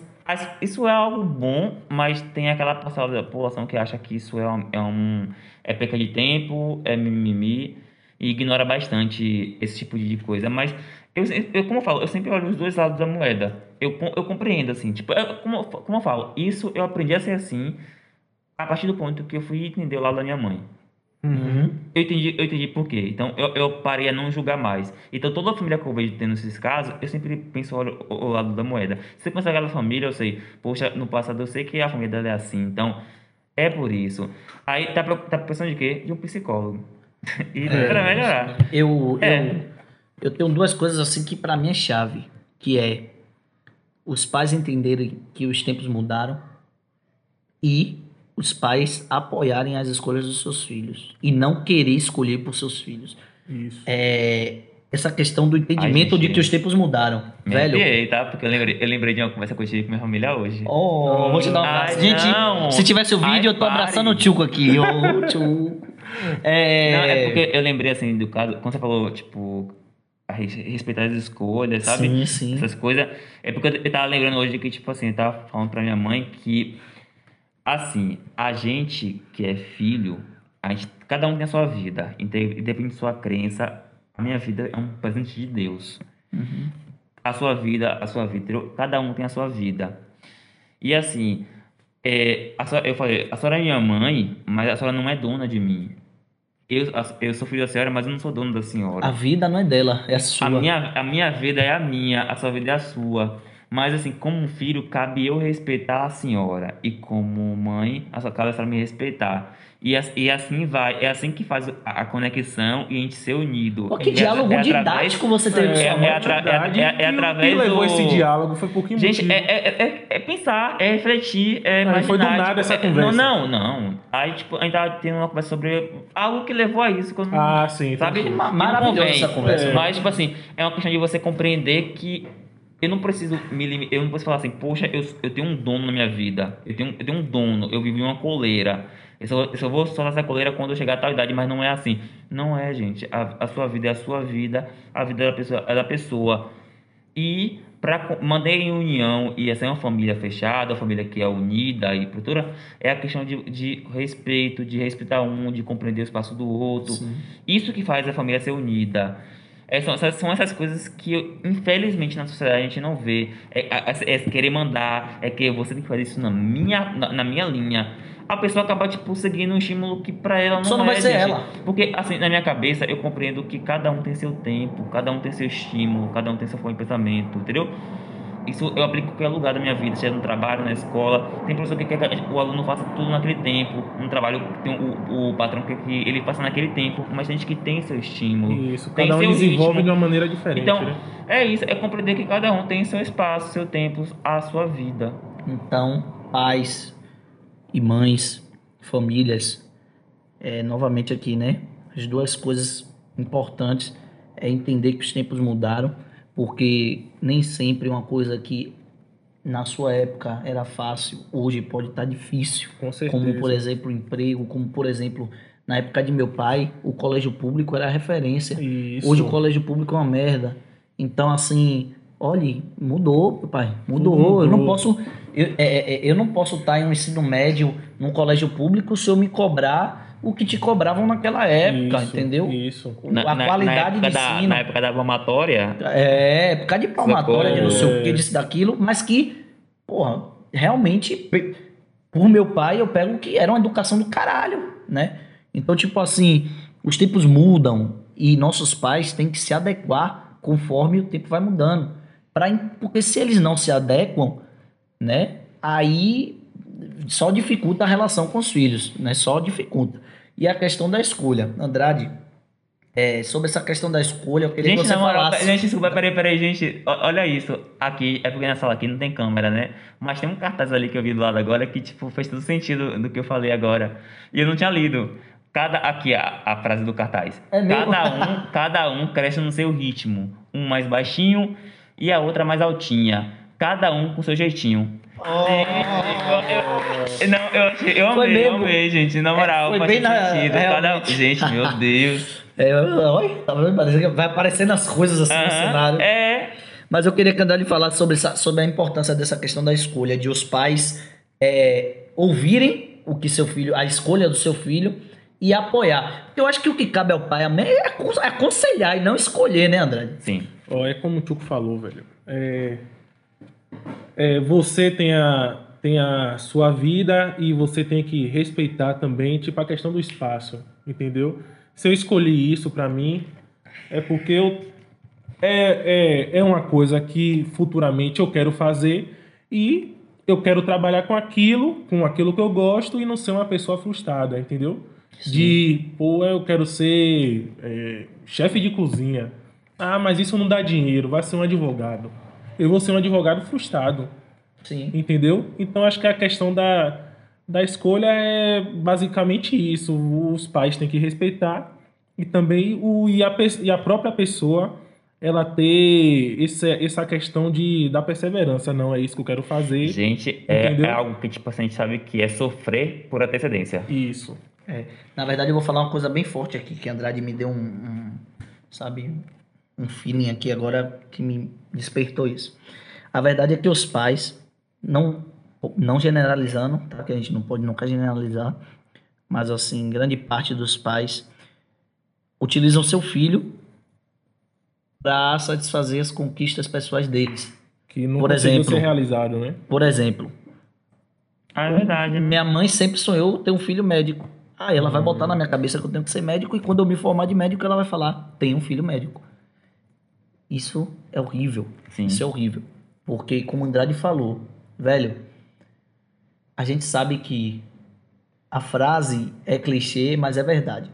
Isso é algo bom, mas tem aquela parcela da população que acha que isso é um. É, um, é perca de tempo, é mimimi, e ignora bastante esse tipo de coisa. Mas, eu, eu, como eu falo, eu sempre olho os dois lados da moeda. Eu, eu compreendo, assim. Tipo, é como, eu- como eu falo, isso eu aprendi a ser assim a partir do ponto que eu fui entender o lado da minha mãe. Uhum. Eu entendi, eu entendi por quê. Então, eu, eu parei a não julgar mais. Então, toda a família que eu vejo tendo esses casos, eu sempre penso o, lado da moeda. Se eu pensar aquela família, eu sei, poxa, no passado eu sei que a família dela é assim. Então, é por isso. Aí, tá, tá pensando de quê? De um psicólogo. e É. pra melhorar. Eu, É. eu, eu tenho duas coisas assim que pra mim é chave, que é os pais entenderem que os tempos mudaram e os pais apoiarem as escolhas dos seus filhos e não querer escolher por seus filhos. Isso. É, essa questão do entendimento Ai, gente, de que os tempos mudaram, Me velho. arrepiei, tá? Porque eu lembrei, eu lembrei de uma conversa que eu tive com minha família hoje. Oh, vou te dar um abraço. Ai, Gente, não. se tivesse o vídeo, Ai, eu tô pare. abraçando o Tchuco aqui. Ô, Tchuco. É, Não, é porque eu lembrei assim do caso, quando você falou, tipo, a res- respeitar as escolhas, sabe? Sim, sim. Essas coisas. É porque eu tava lembrando hoje que, tipo assim, eu tava falando pra minha mãe que, assim, a gente que é filho, a gente, cada um tem a sua vida, inde- independente de sua crença, a minha vida é um presente de Deus. Uhum. A sua vida, a sua vida, cada um tem a sua vida. E assim, é, senhora- eu falei, a senhora é minha mãe, mas a senhora não é dona de mim. Eu, eu sou filho da senhora, mas eu não sou dono da senhora. A vida não é dela, é a sua. A minha, a minha vida é a minha, a sua vida é a sua. Mas assim, como um filho, cabe eu respeitar a senhora. E como mãe, a sua cabe a senhora me respeitar. E, e assim vai. É assim que faz a, conexão e a gente ser unido. Pô, que É- diálogo é através- didático você teve com é- sua mãe. é atra- é- é E o através que levou do- esse diálogo foi por que Gente, é, é, é, é pensar, é refletir, é Aí imaginar. foi do nada tipo, essa é- conversa. Não, não, não. Aí, tipo, a gente tava tendo uma conversa sobre algo que levou a isso. não- Ah, sim. Sabe? maravilhosa essa conversa. É. Mas, tipo assim, é uma questão de você compreender que eu não preciso me eu não preciso falar assim, poxa, eu, eu tenho um dono na minha vida. Eu tenho, eu tenho um dono, eu vivi uma coleira. Eu só, eu só vou soltar essa coleira quando eu chegar a tal idade, mas não é assim. Não é, gente. A, a sua vida é a sua vida, a vida da pessoa é da pessoa. E para manter em união e essa é uma família fechada, uma família que é unida e produtora, é a questão de, de respeito, de respeitar um, de compreender o espaço do outro. Isso que faz a família ser unida. É, são, essas, são essas coisas que, infelizmente, na sociedade a gente não vê. É, é- é querer mandar, é que você tem que fazer isso na minha, na, na minha linha. A pessoa acaba, tipo, seguindo um estímulo que pra ela não Só não é, vai ser gente. ela. Porque, assim, na minha cabeça, eu compreendo que cada um tem seu tempo, cada um tem seu estímulo, cada um tem sua forma de pensamento, entendeu? Isso eu aplico em qualquer lugar da minha vida, seja no trabalho, na escola. Tem professor que quer que o aluno faça tudo naquele tempo. No trabalho, tem o, o patrão quer que ele faça naquele tempo. Mas tem gente que tem seu estímulo. Isso, tem cada um seu desenvolve ritmo. de uma maneira diferente. Então, né? é isso, é compreender que cada um tem seu espaço, seu tempo, a sua vida. Então, pais e mães, famílias, é, novamente aqui, né? As duas coisas importantes é entender que os tempos mudaram, porque nem sempre uma coisa que na sua época era fácil, hoje pode estar difícil. Com certeza. Como, por exemplo, o emprego, como, por exemplo, na época de meu pai, o colégio público era a referência. Isso. Hoje o colégio público é uma merda. Então, assim, olhe, mudou, pai. Mudou. Tudo Eu não mudou. posso. Eu, é, é, eu não posso estar em um ensino médio num colégio público se eu me cobrar o que te cobravam naquela época, Isso, entendeu? Isso. A qualidade época de da, ensino. Na época da palmatória, É, época de palmatória, de não sei o que, disso, daquilo, mas que, porra, realmente, por meu pai, eu pego que era uma educação do caralho, né? Então, tipo assim, os tempos mudam e nossos pais têm que se adequar conforme o tempo vai mudando. Pra, porque se eles não se adequam, né? Aí só dificulta a relação com os filhos, né? Só dificulta. E a questão da escolha. Andrade, é, sobre essa questão da escolha, eu queria Gente, que você moral, falasse. gente, desculpa, peraí, peraí, gente. Olha isso. Aqui, é porque na sala aqui não tem câmera, né? Mas tem um cartaz ali que eu vi do lado agora que, tipo, fez todo sentido do que eu falei agora. E eu não tinha lido. Cada, aqui a, a frase do cartaz. É mesmo? cada um, cada um cresce no seu ritmo. Um mais baixinho e a outra mais altinha. Cada um com seu jeitinho. Eu, não, eu, achei- eu Foi amei, eu mesmo. amei, gente. Na moral, foi faz bem na- sentido. Cada, gente, meu Deus. É, olha, tá vendo? Vai aparecendo as coisas assim no Aham, cenário. É. Mas eu queria que a Andrade falasse sobre, essa, sobre a importância dessa questão da escolha, de os pais é, ouvirem o que seu filho, a escolha do seu filho e apoiar. Porque eu acho que o que cabe ao pai é é aconselhar e não escolher, né, Andrade? Sim. Ó, é como o Tchuco falou, velho. É, é, você tem a, tem a sua vida e você tem que respeitar também, tipo, a questão do espaço, entendeu? Se eu escolhi isso pra mim, é porque eu, é, é, é uma coisa que futuramente eu quero fazer e eu quero trabalhar com aquilo, com aquilo que eu gosto e não ser uma pessoa frustrada, entendeu? De, pô, eu quero ser é, chefe de cozinha. Ah, mas isso não dá dinheiro, vai ser um advogado. Eu vou ser um advogado frustrado, Sim. entendeu? Então acho que a questão da, da escolha é basicamente isso. Os pais têm que respeitar e também o, e, a, e a própria pessoa ela ter esse, essa questão de, da perseverança. Não, é isso que eu quero fazer. Gente, é, Entendeu? é algo que tipo, assim, a gente sabe que é sofrer por antecedência. Isso. É, na verdade, eu vou falar uma coisa bem forte aqui, que a Andrade me deu um, um, sabe, um feeling aqui agora que me despertou isso. A verdade é que os pais, não, não generalizando, tá? que a gente não pode nunca generalizar, mas assim, grande parte dos pais utilizam seu filho para satisfazer as conquistas pessoais deles. Que não Por exemplo. ser realizado, né? Por exemplo, Ah, é verdade. Minha mãe sempre sonhou ter um filho médico. Aí ela vai Hum. botar na minha cabeça que eu tenho que ser médico e quando eu me formar de médico ela vai falar, tem um filho médico. Isso é horrível. Sim. Isso é horrível. Porque, como o Andrade falou, velho, a gente sabe que a frase é clichê, mas é verdade.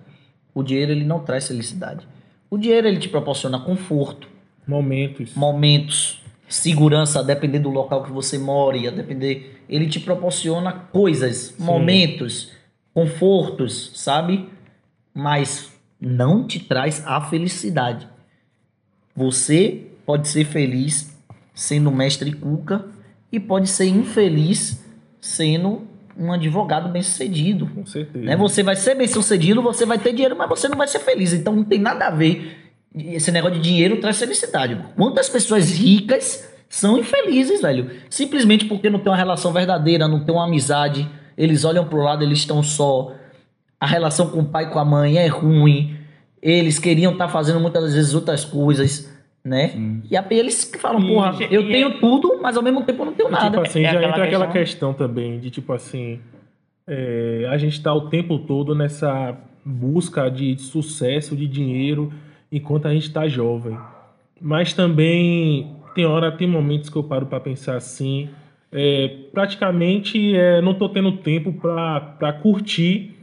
O dinheiro ele não traz felicidade. O dinheiro ele te proporciona conforto, Momentos. momentos, segurança, a depender do local que você mora, e a depender, ele te proporciona coisas, momentos, confortos, sabe? Mas não te traz a felicidade. Você pode ser feliz sendo mestre cuca e pode ser infeliz sendo um advogado bem-sucedido. Com certeza. Né? Você vai ser bem-sucedido, você vai ter dinheiro, mas você não vai ser feliz. Então não tem nada a ver. Esse negócio de dinheiro traz felicidade. Quantas pessoas ricas são infelizes, velho? Simplesmente porque não tem uma relação verdadeira, não tem uma amizade. Eles olham pro lado, eles estão só. A relação com o pai e com a mãe é ruim. Eles queriam estar fazendo muitas vezes outras coisas, né? E aí eles que falam, E- porra, eu e- tenho tudo, mas ao mesmo tempo eu não tenho E, nada. Tipo assim, É já aquela entra aquela questão- questão também de tipo assim, é, a gente tá o tempo todo nessa busca de sucesso, de dinheiro, enquanto a gente tá jovem. Mas também tem hora, tem momentos que eu paro para pensar assim, é, praticamente é, não tô tendo tempo para curtir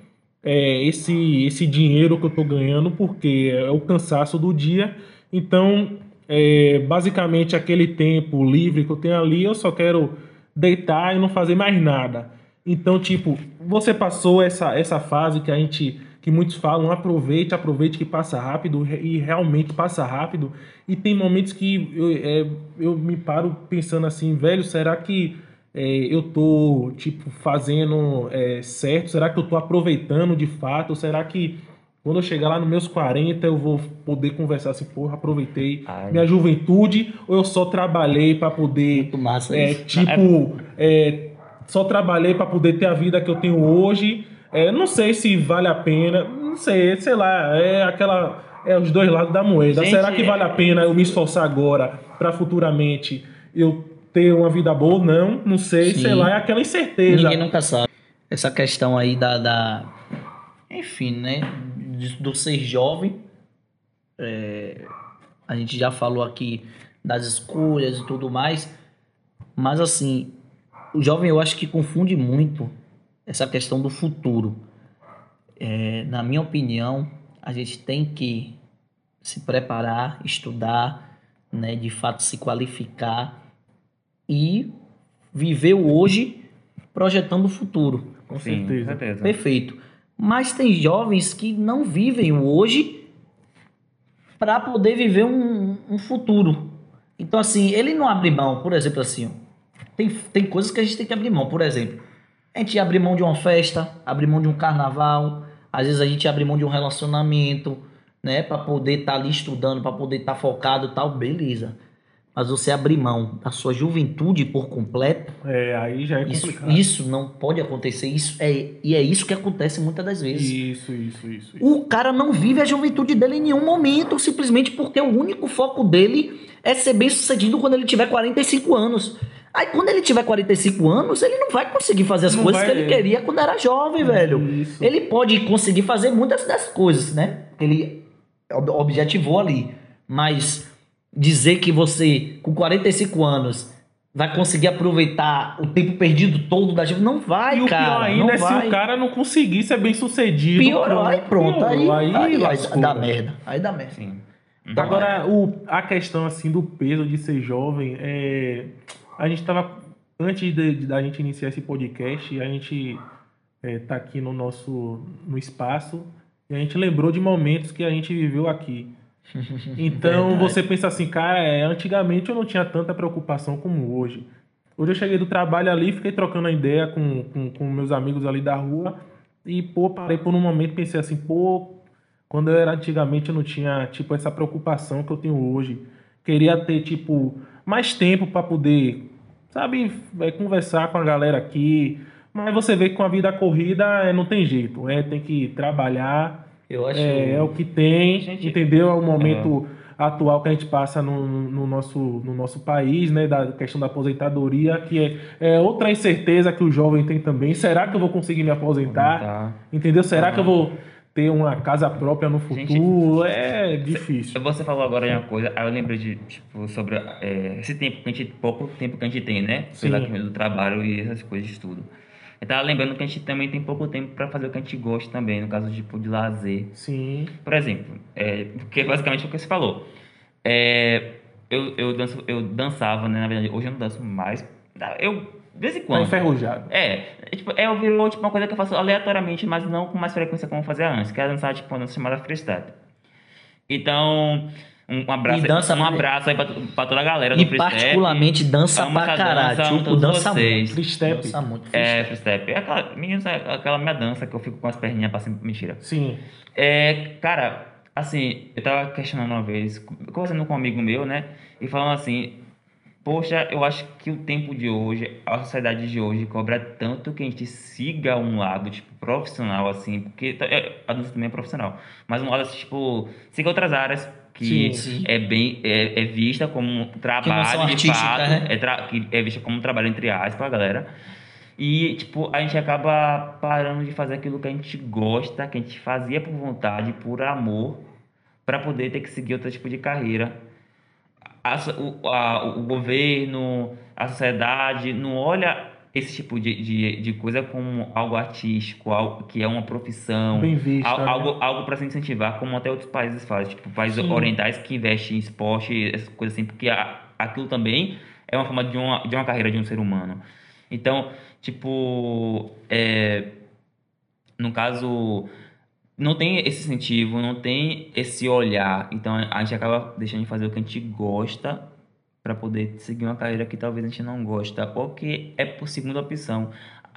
é, esse, esse dinheiro que eu tô ganhando, porque é o cansaço do dia. Então, é, basicamente, aquele tempo livre que eu tenho ali, eu só quero deitar e não fazer mais nada. Então, tipo, você passou essa, essa fase que a gente, que muitos falam, aproveite, aproveite que passa rápido, e realmente passa rápido. E tem momentos que eu, é, eu me paro pensando assim, velho, será que é, eu tô, tipo, fazendo é, certo? Será que eu tô aproveitando de fato? Ou será que quando eu chegar lá nos meus 40 eu vou poder conversar assim, porra, aproveitei Ai. minha juventude ou eu só trabalhei para poder, Muito massa é, isso. tipo, é, só trabalhei para poder ter a vida que eu tenho hoje? É, não sei se vale a pena, não sei, sei lá, é aquela. É os dois lados da moeda. Gente, Será que vale a pena eu me esforçar agora para futuramente eu ter uma vida boa ou não? Não sei, Sim. sei lá, é aquela incerteza. Ninguém nunca sabe. Essa questão aí da. da- enfim, né? Do ser jovem. é, a gente já falou aqui das escolhas e tudo mais. Mas assim, o jovem eu acho que confunde muito essa questão do futuro. É, na minha opinião, a gente tem que se preparar, estudar, né, de fato se qualificar e viver o hoje projetando o futuro. Com Sim, certeza. certeza. Perfeito. Mas tem jovens que não vivem o hoje para poder viver um, um futuro. Então, assim, ele não abre mão, por exemplo, assim, tem, tem coisas que a gente tem que abrir mão. Por exemplo, a gente abre mão de uma festa, abre mão de um carnaval, às vezes a gente abre mão de um relacionamento, né, para poder estar ali estudando, para poder estar focado e tal, beleza. Mas você abrir mão da sua juventude por completo, É, aí já é isso, complicado. isso não pode acontecer. Isso é, e é isso que acontece muitas das vezes. Isso, isso, isso. isso. O cara não vive a juventude dele em nenhum momento, simplesmente porque o único foco dele é ser bem sucedido quando ele tiver 45 anos. Aí quando ele tiver 45 anos, ele não vai conseguir fazer as Não coisas que ele é. queria quando era jovem, velho. Isso. Ele pode conseguir fazer muitas das coisas, né? Ele ob- objetivou ali. Mas dizer que você, com 45 anos, vai conseguir aproveitar o tempo perdido todo da gente, não vai, E o cara. pior ainda não é vai. se o cara não conseguir ser bem sucedido. Piorou, aí pronto, aí, aí, aí lascou, dá velho. merda. Aí dá merda. Sim. Agora, o, a questão assim do peso de ser jovem, é, a gente tava antes de, de- da gente iniciar esse podcast, a gente é, tá aqui no nosso no espaço e a gente lembrou de momentos que a gente viveu aqui. Então você pensa assim, cara, é, antigamente eu não tinha tanta preocupação como hoje. Hoje eu cheguei do trabalho ali, fiquei trocando a ideia com, com, com meus amigos ali da rua e, pô, parei por um momento e pensei assim, pô, quando eu era antigamente eu não tinha, tipo, essa preocupação que eu tenho hoje. Queria ter, tipo, mais tempo para poder, sabe, é, conversar com a galera aqui. Mas você vê que com a vida corrida é, não tem jeito. É, tem que trabalhar, Eu acho. é, é o que tem, Gente, entendeu? É o momento atual que a gente passa no, no nosso, no nosso país, né? Da questão da aposentadoria, que é, é outra incerteza que o jovem tem também. Será que eu vou conseguir me aposentar? Tá. Entendeu? Será que eu vou ter uma casa própria no futuro é difícil. Você falou agora de uma coisa, aí eu lembrei de, tipo, sobre é, esse tempo que a gente, pouco tempo que a gente tem, né? Pela questão do trabalho e essas coisas de tudo. Eu tava lembrando que a gente também tem pouco tempo para fazer o que a gente gosta também, no caso, tipo, de lazer. Sim. Por exemplo, é, porque basicamente é o que você falou. É, eu, eu, danço, eu dançava, né? Na verdade, hoje eu não danço mais. Eu, de vez em Tá quando. enferrujado. É, é, tipo, é, virou tipo, uma coisa que eu faço aleatoriamente, mas não com mais frequência como eu fazia antes, que era dançar tipo, uma dança chamada freestyle. Então, um, abraço, E dança um abraço aí pra, pra toda a galera do E particularmente dança pra caralho. dança, amo Tipo, dança vocês. muito. Free step. Dança muito. É, freestyle. É aquela, menino, é aquela minha dança que eu fico com as perninhas pra cima. Mentira. Sim. É, cara, assim, eu tava questionando uma vez, conversando com um amigo meu, né? E falando assim, poxa, eu acho que o tempo de hoje, a sociedade de hoje cobra tanto que a gente siga um lado, tipo, profissional, assim, porque é, a dança também é profissional, mas um lado, assim, tipo, siga outras áreas que Sim, sim. é bem, é, é vista como um trabalho de fato, né? é, tra- que é vista como um trabalho entre aspas, a galera. E, tipo, a gente acaba parando de fazer aquilo que a gente gosta, que a gente fazia por vontade, por amor, para poder ter que seguir outro tipo de carreira. A o, a- o governo, a sociedade não olha esse tipo de, de, de coisa como algo artístico, algo que é uma profissão, visto. al- né? algo, algo para se incentivar, como até outros países fazem, tipo países Sim. orientais que investem em esporte, essas coisas assim, porque aquilo também é uma forma de uma, de uma carreira de um ser humano. Então, tipo, é, no caso, não tem esse incentivo, não tem esse olhar. Então, a gente acaba deixando de fazer o que a gente gosta para poder seguir uma carreira que talvez a gente não gosta, ou que é por segunda opção.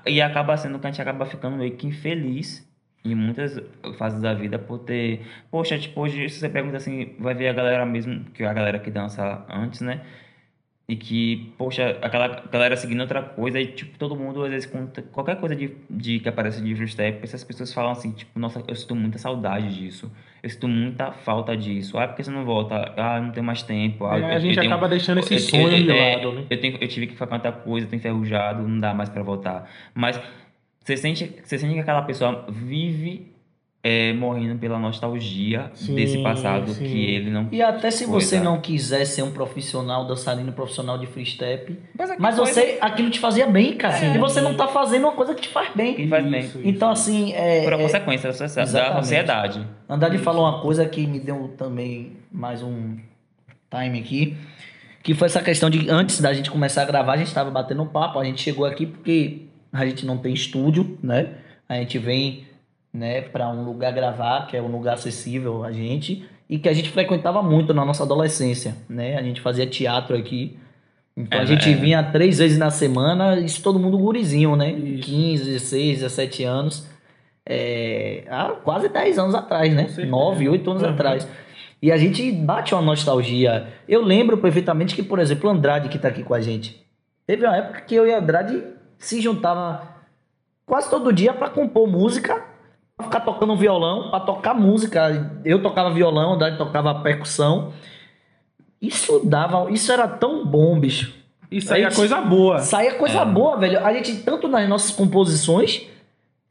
E acaba sendo que a gente acaba ficando meio que infeliz em muitas fases da vida por ter. Poxa, tipo, hoje se você pergunta assim, vai ver a galera mesmo, que é a galera que dança antes, né? E que, poxa, aquela galera seguindo outra coisa, e tipo, todo mundo, às vezes, conta qualquer coisa de, de que aparece de freestyle, essas pessoas falam assim, tipo, nossa, eu sinto muita saudade disso. Eu sinto muita falta disso. Ah, por que você não volta? Ah, não tenho mais tempo. Ah, É, eu- a gente tenho- acaba deixando esse sonho eu- de é, lado, né? Eu, tenho, eu tive que fazer tanta coisa, tô enferrujado, não dá mais pra voltar. Mas você sente, você sente que aquela pessoa vive é, morrendo pela nostalgia Sim, desse passado sim. que ele não. E até se você não quiser ser um profissional, dançarino profissional de freestep, Mas, aqui mas coisa você, aquilo te fazia bem, cara. É. E você não tá fazendo uma coisa que te faz que bem. faz bem. Isso, Então, assim, é, Por a é, consequência da sociedade- da Exatamente. sociedade. Andrade falou uma coisa que me deu também mais um time aqui, que foi essa questão de antes da gente começar a gravar, a gente estava batendo um papo, a gente chegou aqui porque a gente não tem estúdio, né? A gente vem, né, para um lugar gravar, que é um lugar acessível a gente e que a gente frequentava muito na nossa adolescência, né? A gente fazia teatro aqui. Então É, a gente é. vinha três vezes na semana, isso todo mundo gurizinho, né? Isso. 15, 16, 17 anos. É, há quase 10 anos atrás, né? Com certeza. 9, 8 anos Uhum. atrás. E a gente bate uma nostalgia. Eu lembro perfeitamente que, por exemplo, o Andrade que tá aqui com a gente. Teve uma época que eu e o Andrade se juntava quase todo dia para compor música, ficar tocando violão, para tocar música. Eu tocava violão, o Andrade tocava percussão. Isso dava, isso era tão bom, bicho. Isso aí é coisa boa. Saía coisa É. boa, velho. A gente, tanto nas nossas composições,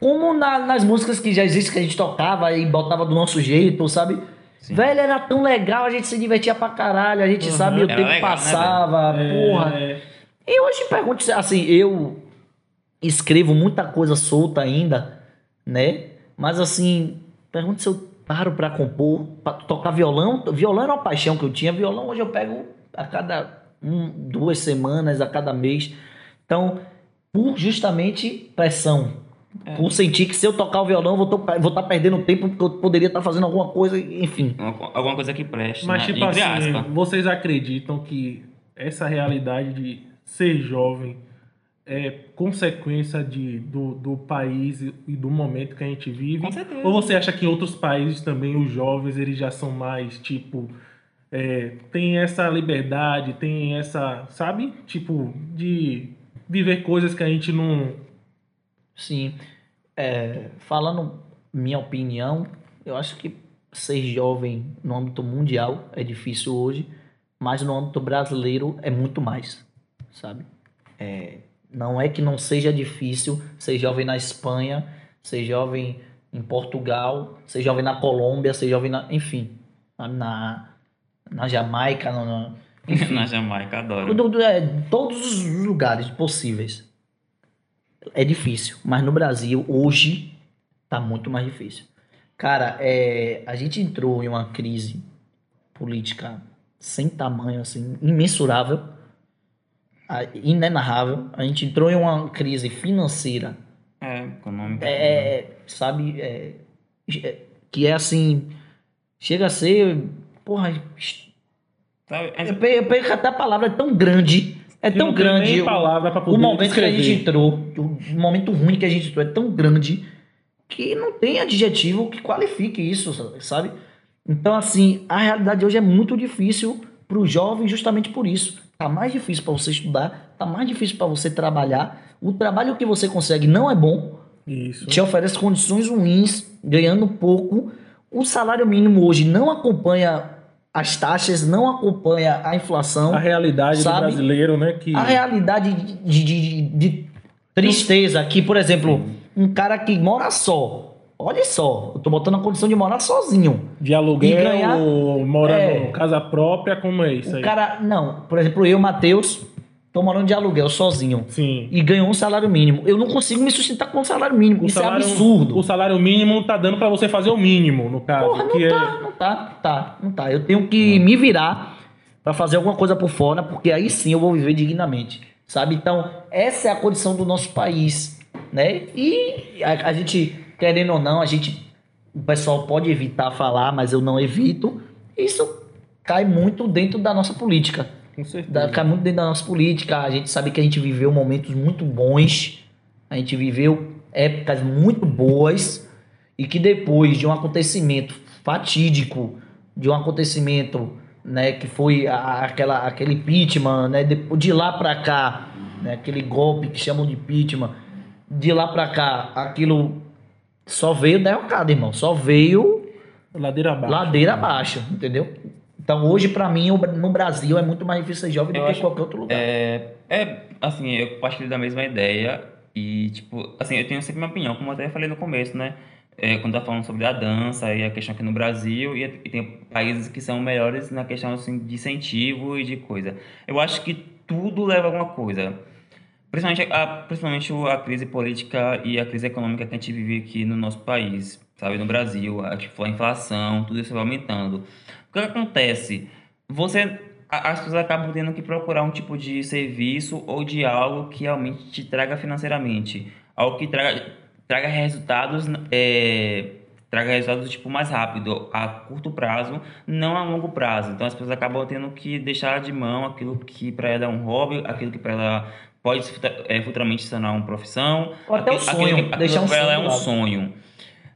como na- nas músicas que já existem, que a gente tocava e botava do nosso jeito, sabe? Sim. Velho, era tão legal, a gente se divertia pra caralho, a gente Uhum. sabe, o Era tempo legal, né, passava, porra. É, E hoje pergunte, assim, eu escrevo muita coisa solta ainda, né? Mas assim, pergunte se eu paro pra compor, pra tocar violão. Violão era uma paixão que eu tinha. Violão hoje eu pego a cada um, duas semanas, a cada mês. Então, por justamente pressão. É. Por sentir que se eu tocar o violão, eu vou estar perdendo tempo porque eu poderia estar fazendo alguma coisa, enfim. Uma- Alguma coisa que preste. Mas, né? tipo Entre assim, aspas. vocês acreditam que essa realidade de ser jovem é consequência de, do, do país e do momento que a gente vive? Com certeza. Ou você acha que em outros países também os jovens eles já são mais, tipo, é, tem essa liberdade, tem essa, sabe? Tipo, de viver coisas que a gente não... Sim. É, falando minha opinião, eu acho que ser jovem no âmbito mundial é difícil hoje, mas no âmbito brasileiro é muito mais, sabe? É, não é que não seja difícil ser jovem na Espanha, ser jovem em Portugal, você jovem na Colômbia, você jovem na. Enfim, na, na Jamaica, no, no- enfim. Na Jamaica, adoro. Do- do- é, todos os lugares possíveis. É difícil, mas no Brasil, hoje, tá muito mais difícil. Cara, é, a gente entrou em uma crise política sem tamanho, assim, imensurável, inenarrável. A gente entrou em uma crise financeira É, econômica. é, sabe, é, é, que é assim, chega a ser, porra, Sabe, eu pe- eu perco até a palavra, é tão grande, é tão grande nem o, palavra pra poder o momento que a gente entrou, o momento ruim que a gente entrou é tão grande que não tem adjetivo que qualifique isso, sabe? Então, assim, a realidade hoje é muito difícil para o jovem justamente por isso. Tá mais difícil para você estudar, tá mais difícil para você trabalhar. O trabalho que você consegue não é bom, Isso. te oferece condições ruins, ganhando pouco. O salário mínimo hoje não acompanha as taxas, não acompanha a inflação. A realidade Sabe? do brasileiro, né? Que A realidade de, de- de- de tristeza aqui, por exemplo, um cara que mora só. Olha só, eu tô botando a condição de morar sozinho. de aluguel, ganhar- ou morando É. casa própria, como é isso O aí? cara, não, por exemplo, eu, Matheus, tô morando de aluguel sozinho. Sim. E ganhou um salário mínimo. Eu não consigo me sustentar com um salário mínimo. O Isso salário- é absurdo. O salário mínimo tá dando pra você fazer o mínimo, no caso. Porra, não que tá, não tá, tá, não tá. Eu tenho que me virar pra fazer alguma coisa por fora, porque aí sim eu vou viver dignamente, sabe? Então, essa é a condição do nosso país, né? E a, a gente, querendo ou não, a gente, o pessoal pode evitar falar, mas eu não evito. Isso cai muito dentro da nossa política. com certeza. Da, cai muito dentro da nossa política. A gente sabe que a gente viveu momentos muito bons, a gente viveu épocas muito boas e que depois de um acontecimento fatídico, de um acontecimento, né, que foi a- aquela aquele impeachment, né, de, de lá pra cá, né, aquele golpe que chamam de impeachment, de lá pra cá, aquilo só veio derrocado, irmão, só veio Ladeira abaixo. ladeira abaixo, entendeu? Então hoje pra mim no Brasil é muito mais difícil ser jovem do Eu que em qualquer outro lugar. É, é, assim, eu compartilho da mesma ideia e, tipo, assim, eu tenho sempre minha opinião, como eu até falei no começo, né? É, quando tá falando sobre a dança e a questão aqui no Brasil e, e tem países que são melhores na questão, assim, de incentivo e de coisa. Eu acho que tudo leva a alguma coisa. Principalmente a, principalmente a crise política e a crise econômica que a gente vive aqui no nosso país, sabe? No Brasil, a, tipo, a inflação, tudo isso vai aumentando. O que acontece? Você, as pessoas acabam tendo que procurar um tipo de serviço ou de algo que realmente te traga financeiramente. Algo que traga, traga resultados, é, traga resultados tipo mais rápido, a curto prazo, não a longo prazo. Então as pessoas acabam tendo que deixar de mão aquilo que para ela é um hobby, aquilo que para ela pode é, futuramente se tornar uma profissão, Ou até o aquilo- sonho, aquilo que- deixar um é sonho um do lado. sonho.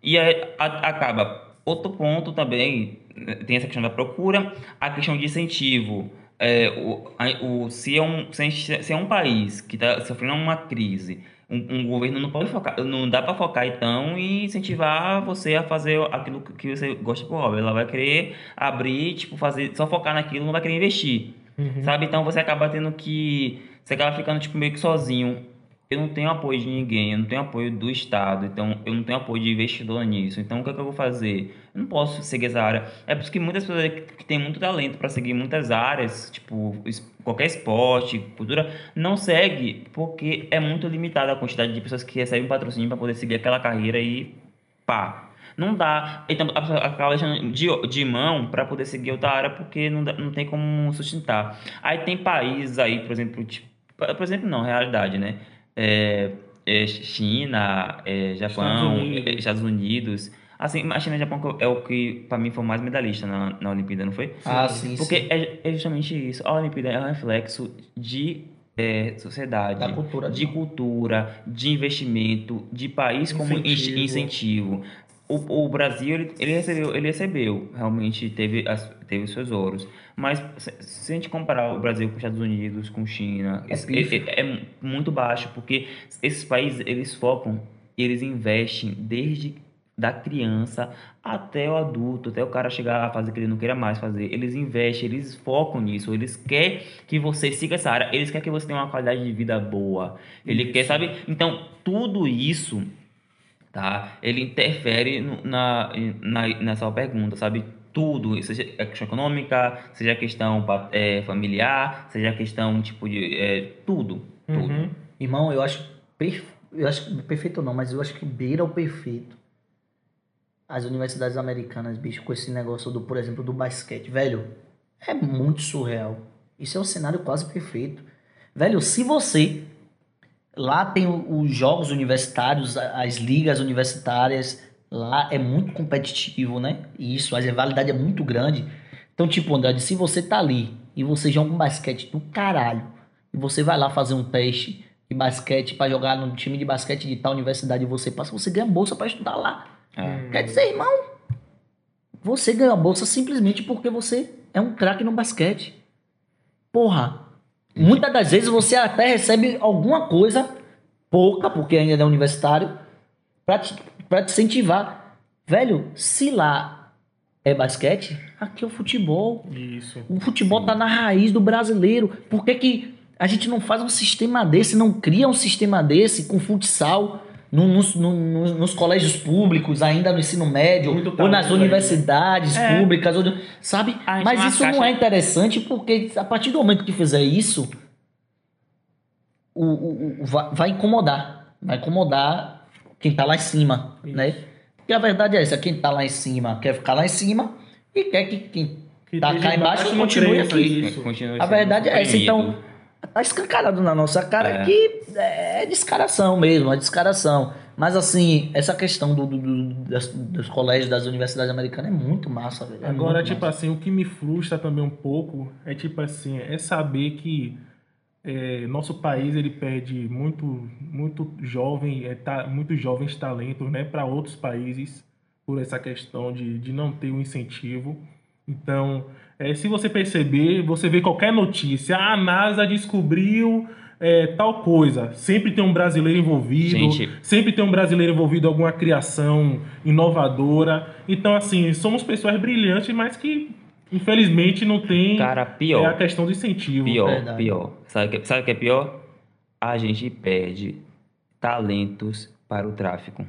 E aí a- acaba. Outro ponto também, né, tem essa questão da procura, a questão de incentivo. É, o, a- o- se, é um, se, gente- se é um país que está sofrendo uma crise, um, um governo não pode focar, não dá para focar então e incentivar você a fazer aquilo que que você gosta por hobby. Ela vai querer abrir, tipo, fazer, só focar naquilo, não vai querer investir. Uhum. Sabe? Então você acaba tendo que. Você acaba ficando tipo, meio que sozinho. Eu não tenho apoio de ninguém, eu não tenho apoio do Estado, então eu não tenho apoio de investidor nisso. Então o que, é que eu vou fazer? Eu não posso seguir essa área. É por isso que muitas pessoas que têm muito talento para seguir muitas áreas, tipo qualquer esporte, cultura, não segue porque é muito limitada a quantidade de pessoas que recebem patrocínio para poder seguir aquela carreira e pá. Não dá. Então a pessoa acaba deixando de, de mão para poder seguir outra área porque não, dá- não tem como sustentar. Aí tem países aí, por exemplo, tipo, por exemplo, não, realidade, né? É, é China, é Japão, Estados Unidos. é Estados Unidos. Assim, a China e o Japão é o que para mim foi mais medalhista na, na Olimpíada, não foi? Ah, sim, Porque sim. é, é justamente isso. A Olimpíada é um reflexo de é, sociedade, Da cultura de cultura, de investimento, de país como Incentivo. incentivo. incentivo. O, o Brasil ele, ele recebeu, ele recebeu, realmente teve, as, teve os seus ouros. Mas se, se a gente comparar o Brasil com os Estados Unidos, com China, É pífio. é, é muito baixo, porque esses países eles focam, eles investem desde da criança até o adulto, até o cara chegar a fazer que ele não queira mais fazer. Eles investem, eles focam nisso, eles querem que você siga essa área, eles querem que você tenha uma qualidade de vida boa. Ele quer, sabe? Então, tudo isso tá? Ele interfere na, na, na sua pergunta, sabe? Tudo, seja a questão econômica, seja a questão é, familiar, seja a questão, tipo, de... é, tudo, tudo. Uhum. Irmão, eu acho, perfe... eu acho perfeito não, mas eu acho que beira o perfeito. As universidades americanas, bicho, com esse negócio do, por exemplo, do basquete, velho, é muito surreal. Isso é um cenário quase perfeito. Velho, se você lá tem os jogos universitários, as ligas universitárias, lá é muito competitivo, né? E isso, a rivalidade é muito grande. Então, tipo, Andrade, se você tá ali e você joga um basquete do caralho, e você vai lá fazer um teste de basquete pra jogar no time de basquete de tal universidade e você passa, você ganha bolsa pra estudar lá. É. Quer dizer, irmão, você ganha a bolsa simplesmente porque você é um craque no basquete. Porra, muitas das vezes você até recebe alguma coisa, pouca, porque ainda é universitário, pra te, pra te incentivar. Velho, se lá é basquete, aqui é o futebol. Isso. O futebol tá na raiz do brasileiro. Por que, que a gente não faz um sistema desse, não cria um sistema desse com futsal no- nos, no- nos- colégios públicos, ainda no ensino médio, Muito ou nas talento aí, universidades É. públicas, ou, sabe? Mas é isso não caixa- é interessante porque a partir do momento que fizer isso, o, o- o- vai, vai incomodar. Vai incomodar quem tá lá em cima, Isso. né? Porque a verdade é essa, quem tá lá em cima quer ficar lá em cima e quer que quem Que tá cá embaixo não continue aqui. Isso. Continua A verdade é essa, então. Tá escancarado na nossa cara É. que é descaração mesmo, é descaração. Mas assim, essa questão do, do- do- das- dos colégios, das universidades americanas é muito massa, velho. é Agora, muito tipo massa. assim, o que me frustra também um pouco é tipo assim, é saber que é, nosso país ele perde muito, muito jovem, é, ta- muitos jovens talentos, né, para outros países por essa questão de, de não ter um incentivo. Então, é, se você perceber, você vê qualquer notícia, "Ah, a NASA descobriu é, tal coisa, sempre tem um brasileiro envolvido, Gente. sempre tem um brasileiro envolvido em alguma criação inovadora. Então, assim, somos pessoas brilhantes, mas que infelizmente não tem Cara, pior. é a questão do incentivo. Pior, Verdade. pior. Sabe o que, sabe o que é pior? A gente perde talentos para o tráfico.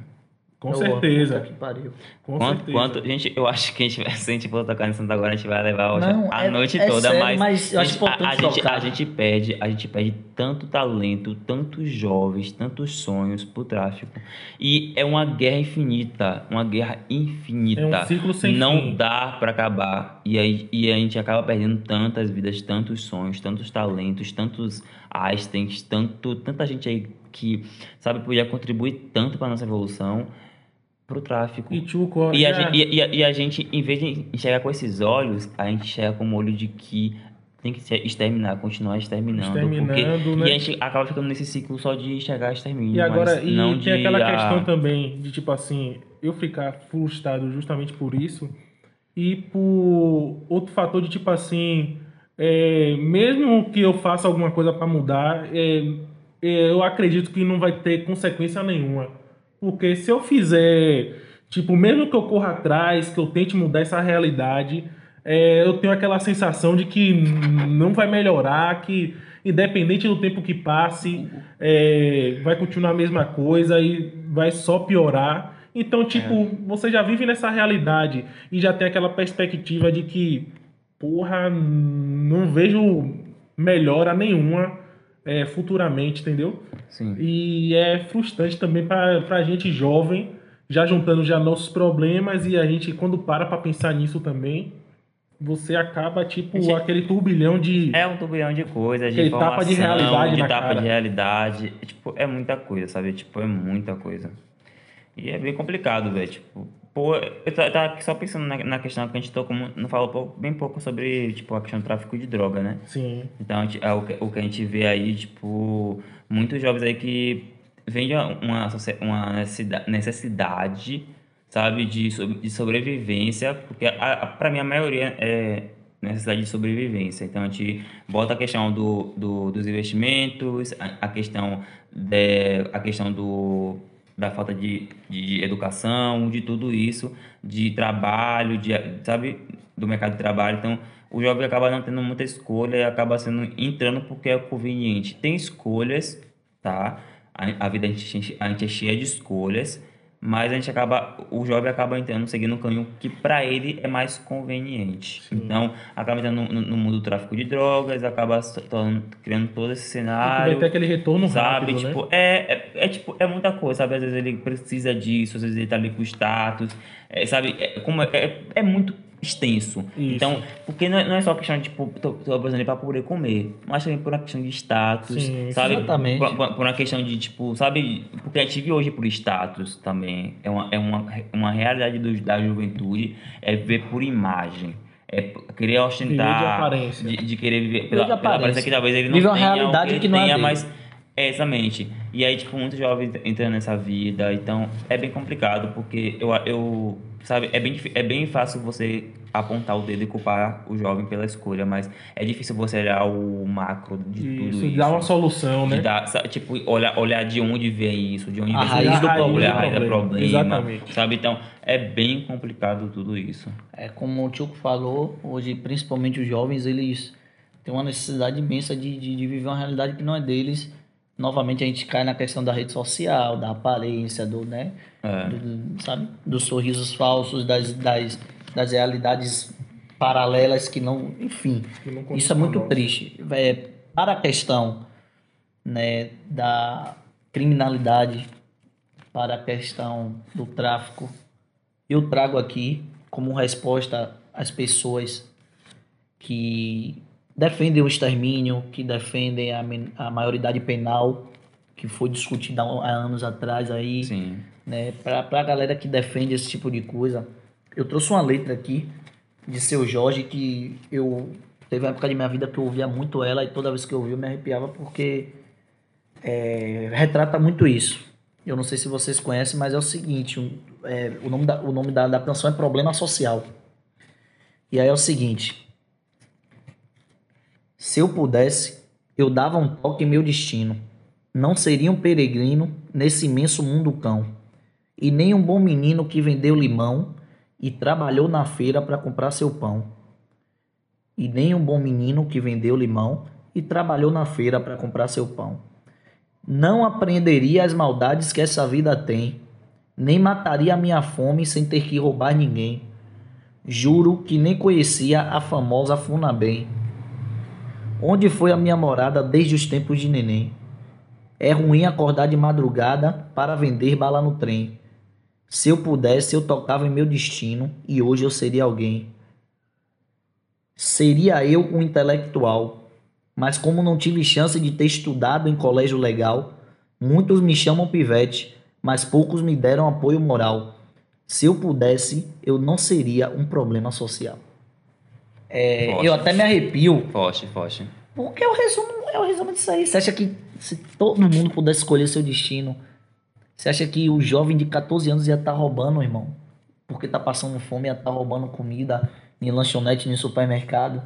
Com Ô, certeza. que pariu. Com quanto, certeza. quanto, gente, eu acho que a gente, vai- se a gente for tocar nisso agora, a gente vai levar hoje Não, a é- noite é toda, sério, mas, mas eu acho gente, a, a gente, a gente perde, a gente perde tanto talento, tantos jovens, tantos sonhos pro tráfico. E é uma guerra infinita, uma guerra infinita. É um ciclo sem Não fim. dá pra acabar. E, aí, e a gente acaba perdendo tantas vidas, tantos sonhos, tantos talentos, tantos Einsteins, tanto, tanta gente aí que, sabe, podia contribuir tanto pra nossa evolução pro tráfico. E Tchuco, E a, já- gente, e, e a- e a gente, em vez de enxergar com esses olhos, a gente enxerga com o olho de que tem que se exterminar, continuar exterminando. Exterminando, porque, né? E a gente acaba ficando nesse ciclo só de enxergar extermínio. E agora, e não tem aquela ah, questão também de tipo assim, eu ficar frustrado justamente por isso. E por outro fator de tipo assim, é, mesmo que eu faça alguma coisa para mudar, é, é, eu acredito que não vai ter consequência nenhuma. Porque se eu fizer, tipo, mesmo que eu corra atrás, que eu tente mudar essa realidade, é, eu tenho aquela sensação de que não vai melhorar, que independente do tempo que passe, é, vai continuar a mesma coisa e vai só piorar. Então, tipo, você já vive nessa realidade e já tem aquela perspectiva de que, porra, não vejo melhora nenhuma é, futuramente, entendeu? Sim. E é frustrante também para a gente jovem, já juntando já nossos problemas e a gente, quando para para pensar nisso também, você acaba, tipo, Gente, aquele turbilhão de... É um turbilhão de coisas, de Aquele informação, tapa de realidade de na tapa cara. de realidade. É, Tipo, é muita coisa, sabe? Tipo, é muita coisa. E é bem complicado, velho. Tipo, pô, eu ta- tava aqui só pensando na, na questão que a gente tocou, não falou pouco- bem pouco sobre, tipo, a questão do tráfico de droga, né? Sim, Então, a gente- é o, que, o que a gente vê aí, tipo, muitos jovens aí que vêm de uma, uma necessida- necessidade, sabe, de, de sobrevivência, porque a, a, para mim a maioria é necessidade de sobrevivência. Então, a gente bota a questão do, do- dos investimentos, a, a questão, de, a questão do, da falta de, de educação, de tudo isso, de trabalho, de, sabe, do mercado de trabalho. Então, o jovem acaba não tendo muita escolha e acaba sendo entrando porque é conveniente. Tem escolhas, tá? A, a vida a gente, a gente é cheia de escolhas, mas a gente acaba, o jovem acaba entrando, seguindo um caminho que para ele é mais conveniente. Então, acaba entrando no, no mundo do tráfico de drogas, acaba tornando- criando todo esse cenário. Vai ter aquele retorno Sabe, rápido, tipo, né? é, é, é, tipo, é muita coisa, sabe? Às vezes ele precisa disso, às vezes ele tá ali com status, é, sabe? É, como é, é, é muito extenso. Isso. Então, porque não é, não é só questão de, tipo, tô, tô abusando pra poder comer, mas também por uma questão de status, Sim, sabe? exatamente. Por, por- por uma questão de, tipo, sabe? Porque a gente vive hoje por status também. É uma, é uma, uma realidade do, da juventude, é ver por imagem. É querer ostentar. De aparência. De, de querer viver pela, de pela aparência aparência. que talvez ele não Vive uma tenha, ou realidade ele que não é tenha, dele. mas é, exatamente. E aí, tipo, muitos jovens entram nessa vida, então é bem complicado, porque eu, eu sabe, é bem, é bem fácil você apontar o dedo e culpar o jovem pela escolha, mas é difícil você olhar o macro de tudo Isso, isso. dá uma solução, De né? dar, tipo, olhar, olhar de onde vem isso, de onde A vem raiz isso, do problema. olhar a raiz do problema. problema, Exatamente. sabe? Então, é bem complicado tudo isso. É como o Tchuco falou, hoje principalmente os jovens, eles têm uma necessidade imensa de, de, de viver uma realidade que não é deles. Novamente a gente cai na questão da rede social, da aparência, do, né? É. do- sabe? Dos sorrisos falsos, das, das, das realidades paralelas que não. Enfim. Que não Isso é muito nossa. triste. É, para a questão né, da criminalidade, para a questão do tráfico, eu trago aqui como resposta às pessoas que defendem o extermínio, que defendem a, a maioridade penal, que foi discutida há anos atrás aí Sim. né, pra, pra galera que defende esse tipo de coisa. Eu trouxe uma letra aqui de seu Jorge que eu teve uma época de minha vida que eu ouvia muito ela e toda vez que eu ouvia eu me arrepiava porque é, retrata muito isso. Eu não sei se vocês conhecem, mas é o seguinte, um, é, o nome, da, o nome da, da canção é Problema Social. E aí é o seguinte, se eu pudesse, eu dava um toque em meu destino. Não seria um peregrino nesse imenso mundo cão. E nem um bom menino que vendeu limão e trabalhou na feira para comprar seu pão. E nem um bom menino que vendeu limão e trabalhou na feira para comprar seu pão. Não apreenderia as maldades que essa vida tem, nem mataria a minha fome sem ter que roubar ninguém. Juro que nem conhecia a famosa Funabem. Onde foi a minha morada desde os tempos de neném? É ruim acordar de madrugada para vender bala no trem. Se eu pudesse, eu tocava em meu destino e hoje eu seria alguém. Seria eu um intelectual, mas como não tive chance de ter estudado em colégio legal, muitos me chamam pivete, mas poucos me deram apoio moral. Se eu pudesse, eu não seria um problema social. É, Forte. eu até me arrepio Forte, forte. porque é o resumo, é o resumo disso aí. Você acha que se todo mundo pudesse escolher seu destino, você acha que o jovem de 14 anos ia estar roubando, irmão? Porque tá passando fome, ia estar roubando comida em lanchonete, em supermercado.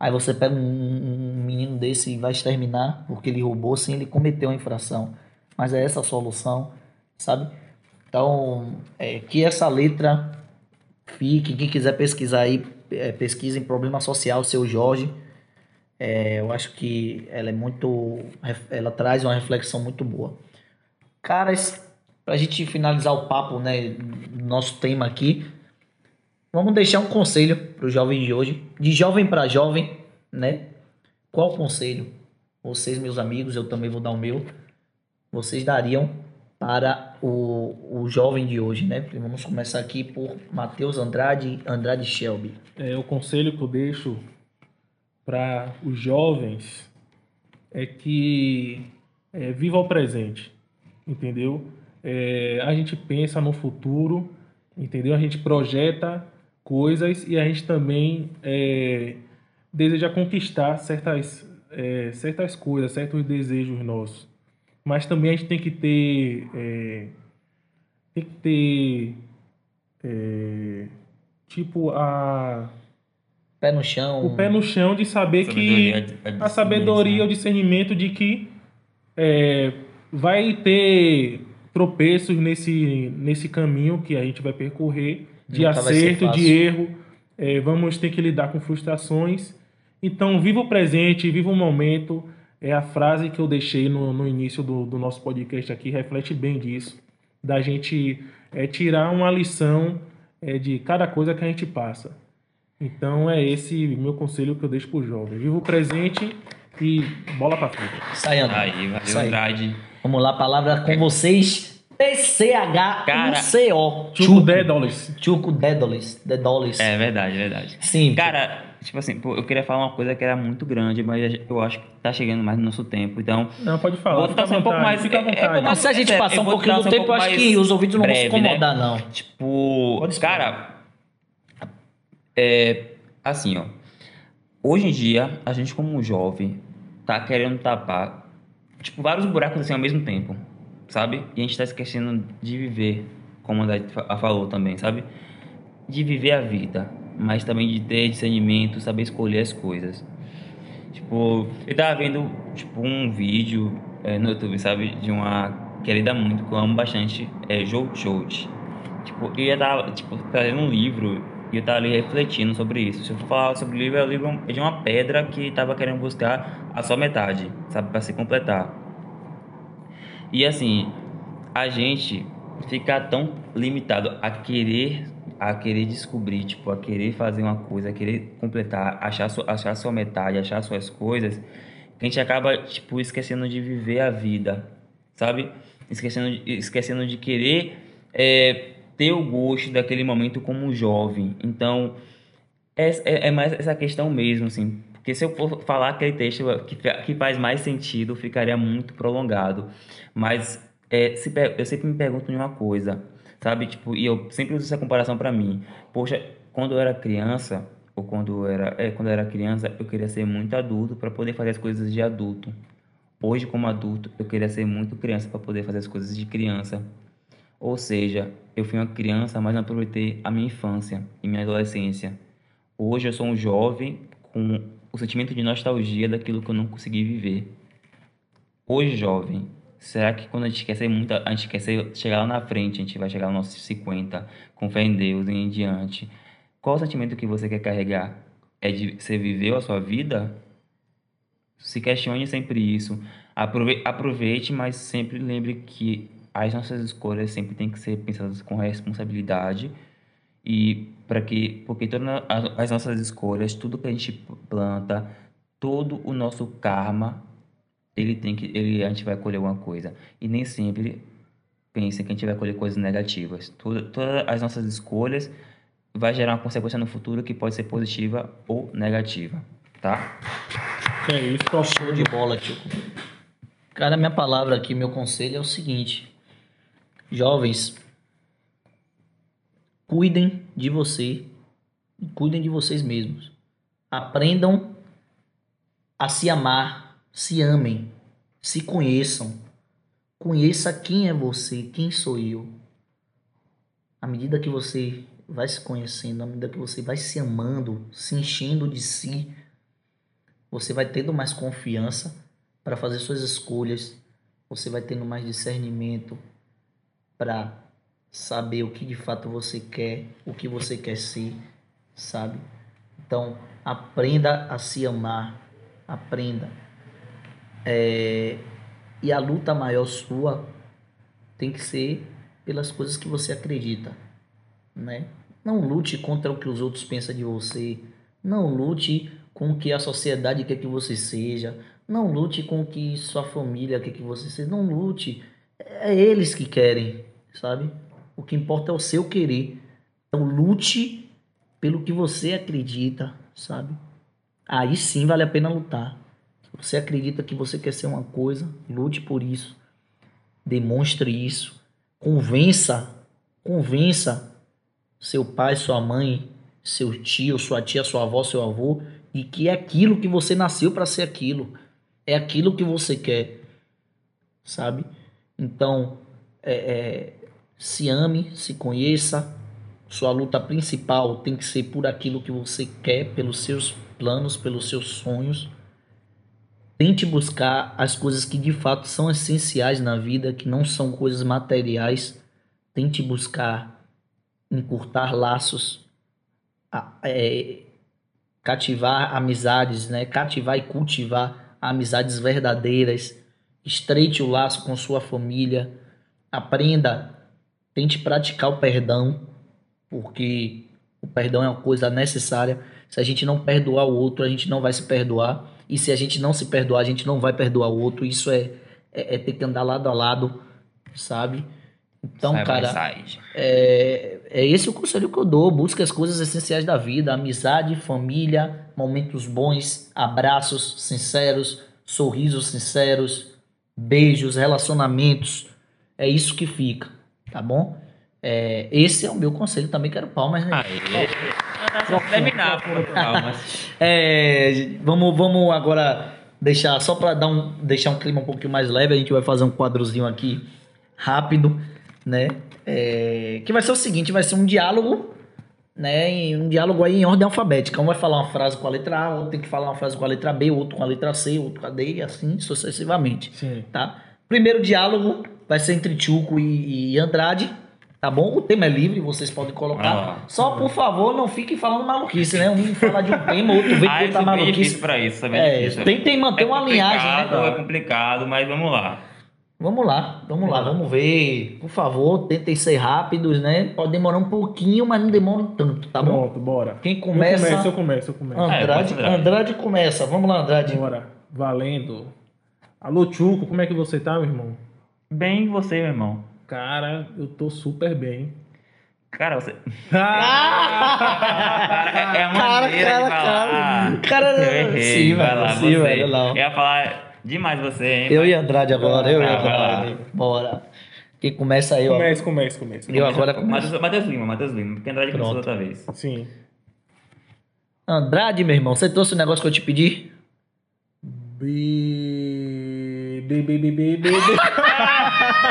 Aí você pega um, um menino desse e vai exterminar porque ele roubou sem ele cometer uma infração. Mas é essa a solução, sabe? Então, é, que essa letra fique, quem quiser pesquisar aí, é, pesquisa em problema social, seu Jorge. É, eu acho que ela é muito. Ela traz uma reflexão muito boa. Caras, pra gente finalizar o papo, né? Nosso tema aqui. Vamos deixar um conselho pro jovem de hoje. De jovem para jovem, né? Qual conselho? Vocês, meus amigos, eu também vou dar o meu. Vocês dariam para o, o jovem de hoje, né? Vamos começar aqui por Matheus Andrade, Andrade Shelby. É, o conselho que eu deixo para os jovens é que é, viva o presente, entendeu? É, a gente pensa no futuro, entendeu? A gente projeta coisas e a gente também é, deseja conquistar certas, é, certas coisas, certos desejos nossos. Mas também a gente tem que ter, é, tem que ter, é, tipo a Pé no chão. o pé no chão de saber Sabedoria, que a a sabedoria, o discernimento de que é, vai ter tropeços nesse, nesse caminho que a gente vai percorrer, de Nunca acerto, de erro. É, vamos ter que lidar com frustrações. Então, viva o presente, viva o momento. É a frase que eu deixei no, no início do, do nosso podcast aqui, reflete bem disso. da gente é, tirar uma lição é, de cada coisa que a gente passa. Então é esse meu conselho que eu deixo pro jovem. Viva o presente e bola pra frente. Sai, André. Aí, valeu. Andrade. Vamos lá, palavra com vocês. T-C-H-U-C-O. Chuco Dédoles. Chuco. É verdade, verdade. Sim. Cara, tipo assim, pô, eu queria falar uma coisa que era muito grande, mas eu acho que tá chegando mais no nosso tempo. Então, Não, pode falar. Vou fica à tentar ser um pouco mais- Fica à é- é vontade. Mas se a gente É, passar um pouquinho do um tempo, eu acho que os ouvintes não vão se né? incomodar, não. tipo, cara, é assim, ó. Hoje em dia, a gente como jovem tá querendo tapar tipo vários buracos assim ao mesmo tempo, sabe? E a gente tá esquecendo de viver, como a fa- falou também, sabe? De viver a vida, mas também de ter discernimento, saber escolher as coisas. Tipo, eu tava vendo tipo um vídeo é, no YouTube, sabe, de uma querida muito que eu amo bastante, é Joe Choate. Tipo, eu tava, tipo, trazendo um livro e eu tava ali refletindo sobre isso. Se eu falar sobre o livro, é o livro de uma pedra que tava querendo buscar a sua metade, sabe, para se completar. E assim, a gente fica tão limitado a querer a querer descobrir, tipo, a querer fazer uma coisa, a querer completar, achar sua, achar sua metade, achar suas coisas, que a gente acaba, tipo, esquecendo de viver a vida, sabe? Esquecendo de, esquecendo de querer é, ter o gosto daquele momento como jovem. Então, é, é, é mais essa questão mesmo, assim. Porque se eu for falar aquele texto que, que faz mais sentido, ficaria muito prolongado. Mas é, se eu sempre me pergunto uma coisa, sabe? Tipo, e eu sempre uso essa comparação pra mim. Poxa, quando eu era criança, ou quando eu era, é, quando eu era criança, eu queria ser muito adulto para poder fazer as coisas de adulto. Hoje, como adulto, eu queria ser muito criança para poder fazer as coisas de criança. Ou seja, eu fui uma criança, mas não aproveitei a minha infância e minha adolescência. Hoje eu sou um jovem com o sentimento de nostalgia daquilo que eu não consegui viver. Hoje, jovem, será que quando a gente quer ser muito, a gente quer ser, chegar lá na frente, a gente vai chegar aos nossos 50, com fé em Deus e em diante? Qual o sentimento que você quer carregar? É de você viveu a sua vida? Se questione sempre isso. Aprove- Aproveite, mas sempre lembre que as nossas escolhas sempre têm que ser pensadas com responsabilidade e para que porque todas as- as nossas escolhas, tudo que a gente planta, todo o nosso karma, ele tem que ele a gente vai colher alguma coisa e nem sempre pensem que a gente vai colher coisas negativas. Toda- todas as nossas escolhas vai gerar uma consequência no futuro que pode ser positiva ou negativa, tá? É isso, Show de bola, tio. Cara, minha palavra aqui, meu conselho é o seguinte: jovens, cuidem de você e cuidem de vocês mesmos. Aprendam a se amar, se amem, se conheçam. Conheça quem é você, quem sou eu. À medida que você vai se conhecendo, à medida que você vai se amando, se enchendo de si, você vai tendo mais confiança para fazer suas escolhas, você vai tendo mais discernimento para saber o que de fato você quer, o que você quer ser, sabe? Então, aprenda a se amar, aprenda. É, E a luta maior sua tem que ser pelas coisas que você acredita, né? Não lute contra o que os outros pensam de você, não lute com o que a sociedade quer que você seja, não lute com o que sua família quer que você seja, não lute. É eles que querem, sabe? O que importa é o seu querer. Então lute pelo que você acredita, sabe? Aí sim vale a pena lutar. Você acredita que você quer ser uma coisa, lute por isso. Demonstre isso. Convença, convença seu pai, sua mãe, seu tio, sua tia, sua avó, seu avô, e que é aquilo que você nasceu para ser aquilo. É aquilo que você quer, sabe? Então, é, é, se ame, se conheça. Sua luta principal tem que ser por aquilo que você quer, pelos seus planos, pelos seus sonhos. Tente buscar as coisas que de fato são essenciais na vida, que não são coisas materiais. Tente buscar encurtar laços, é, cativar amizades, né? Cativar e cultivar amizades verdadeiras. Estreite o laço com sua família. Aprenda Tente praticar o perdão, porque o perdão é uma coisa necessária. Se a gente não perdoar o outro, a gente não vai se perdoar. E se a gente não se perdoar, a gente não vai perdoar o outro. Isso é, é, é ter que andar lado a lado, sabe? Então, by cara, side. é, é esse o conselho que eu dou. Busque as coisas essenciais da vida: amizade, família, momentos bons, abraços sinceros, sorrisos sinceros, beijos, relacionamentos. É isso que fica, tá bom? É, esse é o meu conselho. Também quero palmas, né? Vamos terminar palmas. É, vamos, vamos agora deixar, só para dar um, deixar um clima um pouquinho mais leve, a gente vai fazer um quadrozinho aqui rápido, né? É, que vai ser o seguinte, vai ser um diálogo, né? Um diálogo aí em ordem alfabética. Um vai falar uma frase com a letra A, outro tem que falar uma frase com a letra B, outro com a letra C, outro com a D e assim sucessivamente Sim. tá? Primeiro diálogo vai ser entre Tchuco e, e Andrade, tá bom? O tema é livre, vocês podem colocar. Ah. Só, por favor, não fiquem falando maluquice, né? Um fala de um tema, outro vem Ah, isso outra é maluquice. difícil pra isso, é bem É, tentem manter É uma linhagem, né, complicado, cara? É complicado, mas vamos lá. Vamos lá, vamos lá, vamos ver. Por favor, tentem ser rápidos, né? Pode demorar um pouquinho, mas não demora tanto, tá bom? Pronto, bora. Quem Eu começa? começo, eu começo, eu começo. Ah, Andrade, É, ser. Andrade começa. Vamos lá, Andrade. Bora. Valendo. Alô, Tchuco, como é que você tá, meu irmão? Bem você, meu irmão. Cara, eu tô super bem. Cara, você. Ah! Cara, é a Cara, maneira cara, de falar. cara. Eu errei, Sim, vai velho, lá, sim, você. velho, não. Eu ia falar demais você, hein? Eu e Andrade agora, eu e Ah. Andrade. Bora. Quem começa aí, ó. Comece, comece, comece. Eu agora começo. Matheus, Matheus Lima, Matheus Lima, porque Andrade começou Pronto. outra vez. Sim. Andrade, meu irmão, você trouxe o negócio que eu te pedi? B... B, B, B, B, B, B.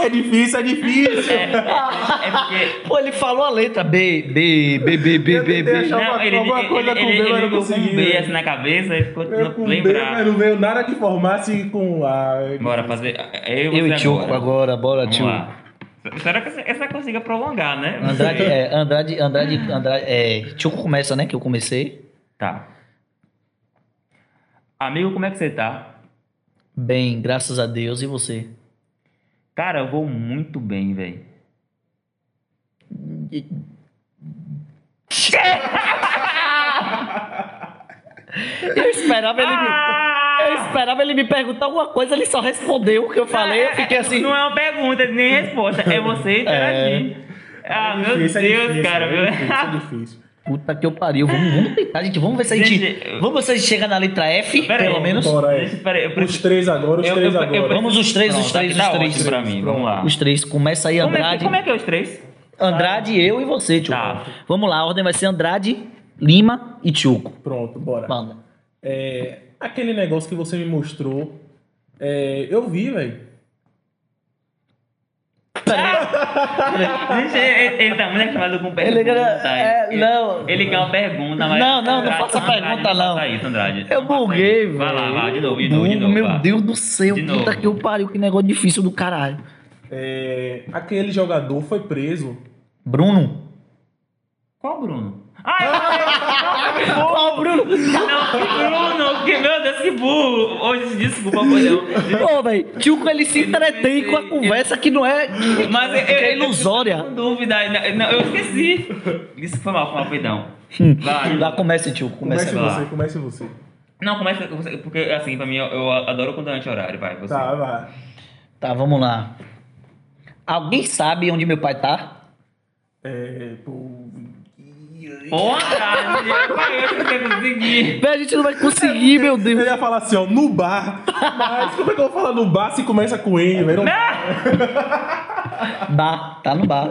É difícil, é difícil. É, é porque. Pô, ele falou a letra B, B, B, B, B, B, B. Não, uma- ele, alguma ele, coisa ele, com ele, B, mas ele não ficou com consegui, B assim na cabeça e ficou Eu tentando com B, lembrar. mas não veio nada que formasse com A. Bora fazer. Eu, Eu e você Tchuco agora, bora, Vamos tio. lá. Espero que essa essa consiga prolongar, né? Andrade, é, Andrade, Andrade, Andrade, é, Tchuco começa, né, que eu comecei. Tá. Amigo, como é que você tá? Bem, graças a Deus, e você? Cara, eu vou muito bem, velho. Eu esperava ele me, eu esperava ele me perguntar alguma coisa, ele só respondeu o que eu falei, eu fiquei assim... Não é uma pergunta, nem resposta. É você interagir. Ah, meu Difícil, é Deus, difícil, cara. É meu- difícil, é difícil. Puta que eu pariu, vamos, vamos tentar, gente, vamos ver se a gente... Gente, Vamos ver se a gente chega na letra F, Pera aí, pelo menos. Bora aí. Deixa, peraí, eu Os preciso... três agora, os Eu- três eu- eu- agora. Vamos os três, os Pronto, três, tá os três. pra mim, vamos lá. Os três, começa aí, Como é, Andrade. como é que é os três? Andrade, eu e você, Tchuco. Tá. Vamos lá, a ordem vai ser Andrade, Lima e Tchuco. Pronto, bora. Manda. É, aquele negócio que você me mostrou, é, eu vi, velho. Gente, ele, ele tá muito acostumado com Ele pergunta. quer- é, ele, não. Ele quer uma pergunta, mas... Não, não, não faça Andrade, pergunta, não. faça isso, Andrade. Eu buguei, velho. Vai lá, vai, de novo, de novo, de novo. Meu vá. Deus do céu, De puta novo. que eu pariu, que negócio difícil do caralho. É, aquele jogador foi preso. Bruno. Qual Bruno? Ah, eu falei... Qual Bruno? Não, que Bruno, que, meu Deus, que burro. Hoje, desculpa, perdão. Pô, velho, Tchuco ele se entretém com a conversa que não é. Mas eu, é eu- ilusória. Com dúvida, não, eu esqueci. Isso foi mal, foi mal, perdão. Vai. Lá começa, Tchuco, começa. Comece lá. você, comece você. Não, começa, você- porque assim, pra mim, eu, eu adoro quando é anti-horário, vai, você. Tá, vai. Tá, vamos lá. Alguém sabe onde meu pai tá? É, pô, Porra. Véi, a gente não vai conseguir, meu eu Deus. ia falar assim, ó, no bar. Mas como é que eu vou falar no bar se começa com N, velho? Não- Bar, tá no bar.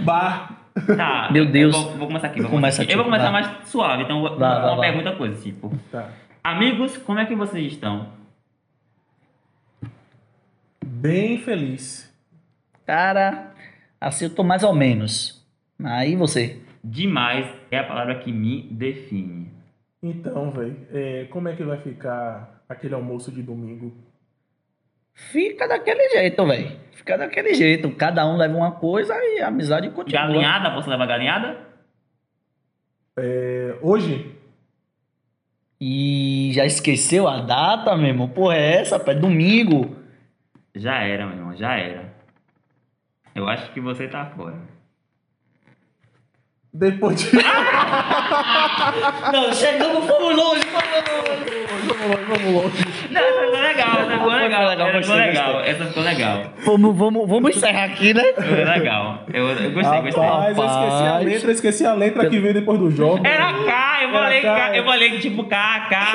Bar. Tá, Meu Deus. Eu vou, vou começar aqui. Vou Começa, começar aqui. Eu vou começar vai. mais suave, então vou- Vai, vai, uma vai. pergunta coisa, tipo. Tá. Amigos, como é que vocês estão? Bem feliz. Cara, assim eu tô mais ou menos. Aí você. Demais é a palavra que me define. Então, velho, é, como é que vai ficar aquele almoço de domingo? Fica daquele jeito, velho. Fica daquele jeito. Cada um leva uma coisa e a amizade continua. Galinhada, posso levar galinhada? É, hoje? E já esqueceu a data, meu irmão? Porra, é essa, pé? Domingo. Já era, meu irmão, já era. Eu acho que você tá fora. Depois de. Não, chegamos, fomos longe, fomos longe. vamos longe, vamos longe. Não, essa ficou legal, essa ficou legal. legal, Essa ficou legal, essa ficou legal. Vamos, vamos, vamos encerrar aqui, né? Ficou legal. Eu, eu gostei, gostei. Rapaz, eu esqueci a letra, eu esqueci a letra que vem depois do jogo. Era K, eu falei K, eu falei tipo K, K,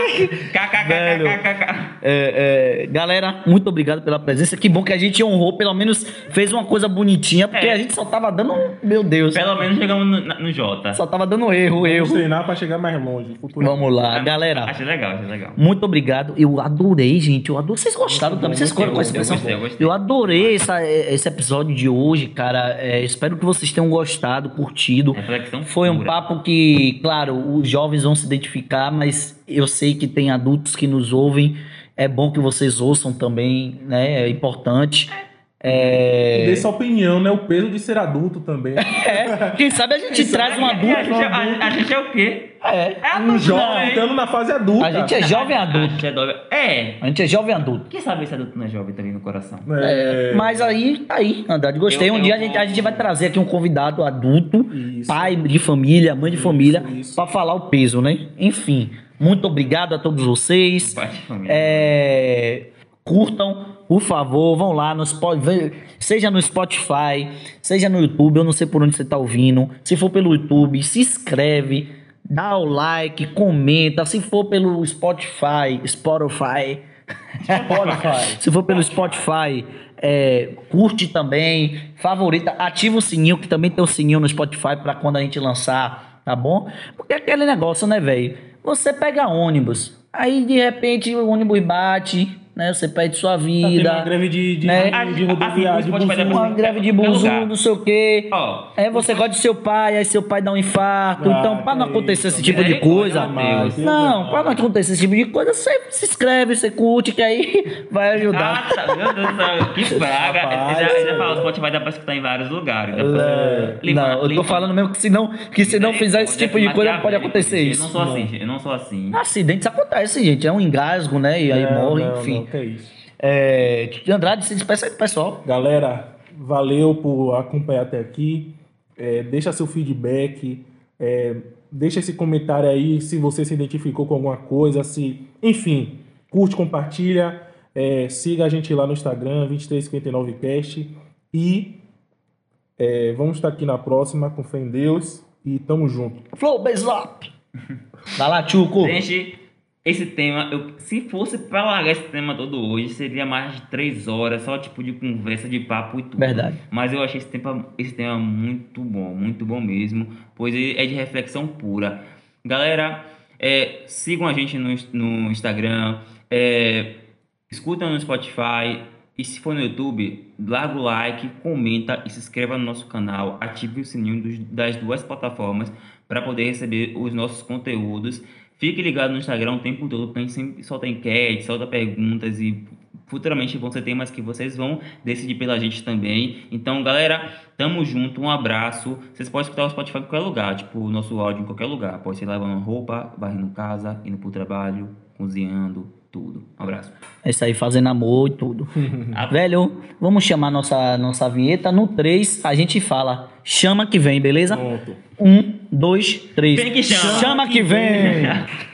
K, K. K, K, K, K. É, é, galera, muito obrigado pela presença. Que bom que a gente honrou, pelo menos fez uma coisa bonitinha, porque É. a gente só tava dando. Meu Deus. Pelo menos chegamos no, no J. Só tava dando erro, Vamos erro. treinar pra chegar mais longe. Vamos lá, galera. Achei legal, achei legal. Muito obrigado. Eu adorei, gente. Eu adorei. Vocês gostaram também? Vocês gostei, foram com essa eu expressão? gostei, eu gostei. Eu adorei essa- esse episódio de hoje, cara. É, espero que vocês tenham gostado, curtido. Reflexão Foi um pura. papo que, claro, os jovens vão se identificar, mas eu sei que tem adultos que nos ouvem. É bom que vocês ouçam também, né? É importante. E É... dê sua opinião, né? O peso de ser adulto também. é, Quem sabe a gente traz um E a adulto. gente, é- a, a gente é o quê? É. É Um adulto, jovem entrando na fase adulta. A gente é jovem A adulto. gente é. É. A gente é jovem adulto. Quem sabe esse adulto não é jovem também no coração? É, Mas aí, tá aí, Andrade. Gostei. Eu- um eu dia a gente, a gente vai trazer aqui um convidado adulto, Isso. pai de família, mãe de família, isso. pra falar o peso, né? Enfim, muito obrigado a todos vocês. Pai de família. É, curtam, por favor, vão lá no Spotify, seja no Spotify, seja no YouTube, eu não sei por onde você tá ouvindo. Se for pelo YouTube, se inscreve, dá o like, comenta. Se for pelo Spotify, Spotify, Spotify. se for pelo Spotify, é, curte também, favorita, ativa o sininho, que também tem o sininho no Spotify pra quando a gente lançar, tá bom? Porque é aquele negócio, né, velho? Você pega ônibus, aí de repente o ônibus bate, né? Você perde sua Tá tendo uma vida. greve de, de, né? de, de rodoviária, buzu. Uma greve de buzu, não sei o quê. É, você gosta de seu pai, aí seu pai dá um infarto. Ah, então, pra não acontecer isso, esse tipo de coisa. Não, pra não acontecer esse tipo de coisa, você se inscreve, você curte, que aí vai ajudar. Ah, tá, meu Deus do céu, que praga. Já, é. falou, o Spotify dá pra escutar em vários lugares. dá pra- É, não, eu tô falando mesmo que se não, que se não fizer esse tipo de coisa, pode acontecer Eu não isso. sou assim, eu não sou assim. Acidentes acontecem, gente. É um engasgo, né? E aí Não, morre, não, não, que isso. É, Andrade, se despeça aí do pessoal. Galera, valeu por acompanhar até aqui. É, deixa seu feedback. é, deixa esse comentário aí se você se identificou com alguma coisa. se Enfim, curte, compartilha. é, siga a gente lá no Instagram, 2359cast. E é, vamos estar aqui na próxima, com fé em Deus. E tamo junto. Flow, beijo up. Vai lá, Tchuco. Gente, esse tema, eu, se fosse pra largar esse tema todo hoje, seria mais de três horas, só tipo de conversa, de papo e tudo. Verdade. Mas eu achei esse tema, esse tema muito bom, muito bom mesmo, pois ele é de reflexão pura. Galera, é, sigam a gente no, no Instagram, é, escutam no Spotify. E se for no YouTube, larga o like, comenta e se inscreva no nosso canal. Ative o sininho dos- das duas plataformas para poder receber os nossos conteúdos. Fique ligado no Instagram o tempo todo, porque a gente sempre solta enquete, solta perguntas e futuramente vão ser temas que vocês vão decidir pela gente também. Então, galera, tamo junto, um abraço. Vocês podem escutar o Spotify em qualquer lugar, tipo, o nosso áudio em qualquer lugar. Pode ser lavando roupa, varrendo casa, indo pro trabalho, cozinhando, tudo. Um abraço. É isso aí, fazendo amor e tudo. Velho, vamos chamar nossa, nossa vinheta. No 3, a gente fala. Chama que vem, beleza? Pronto. Um, dois, três. Vem que chama. Chama que vem.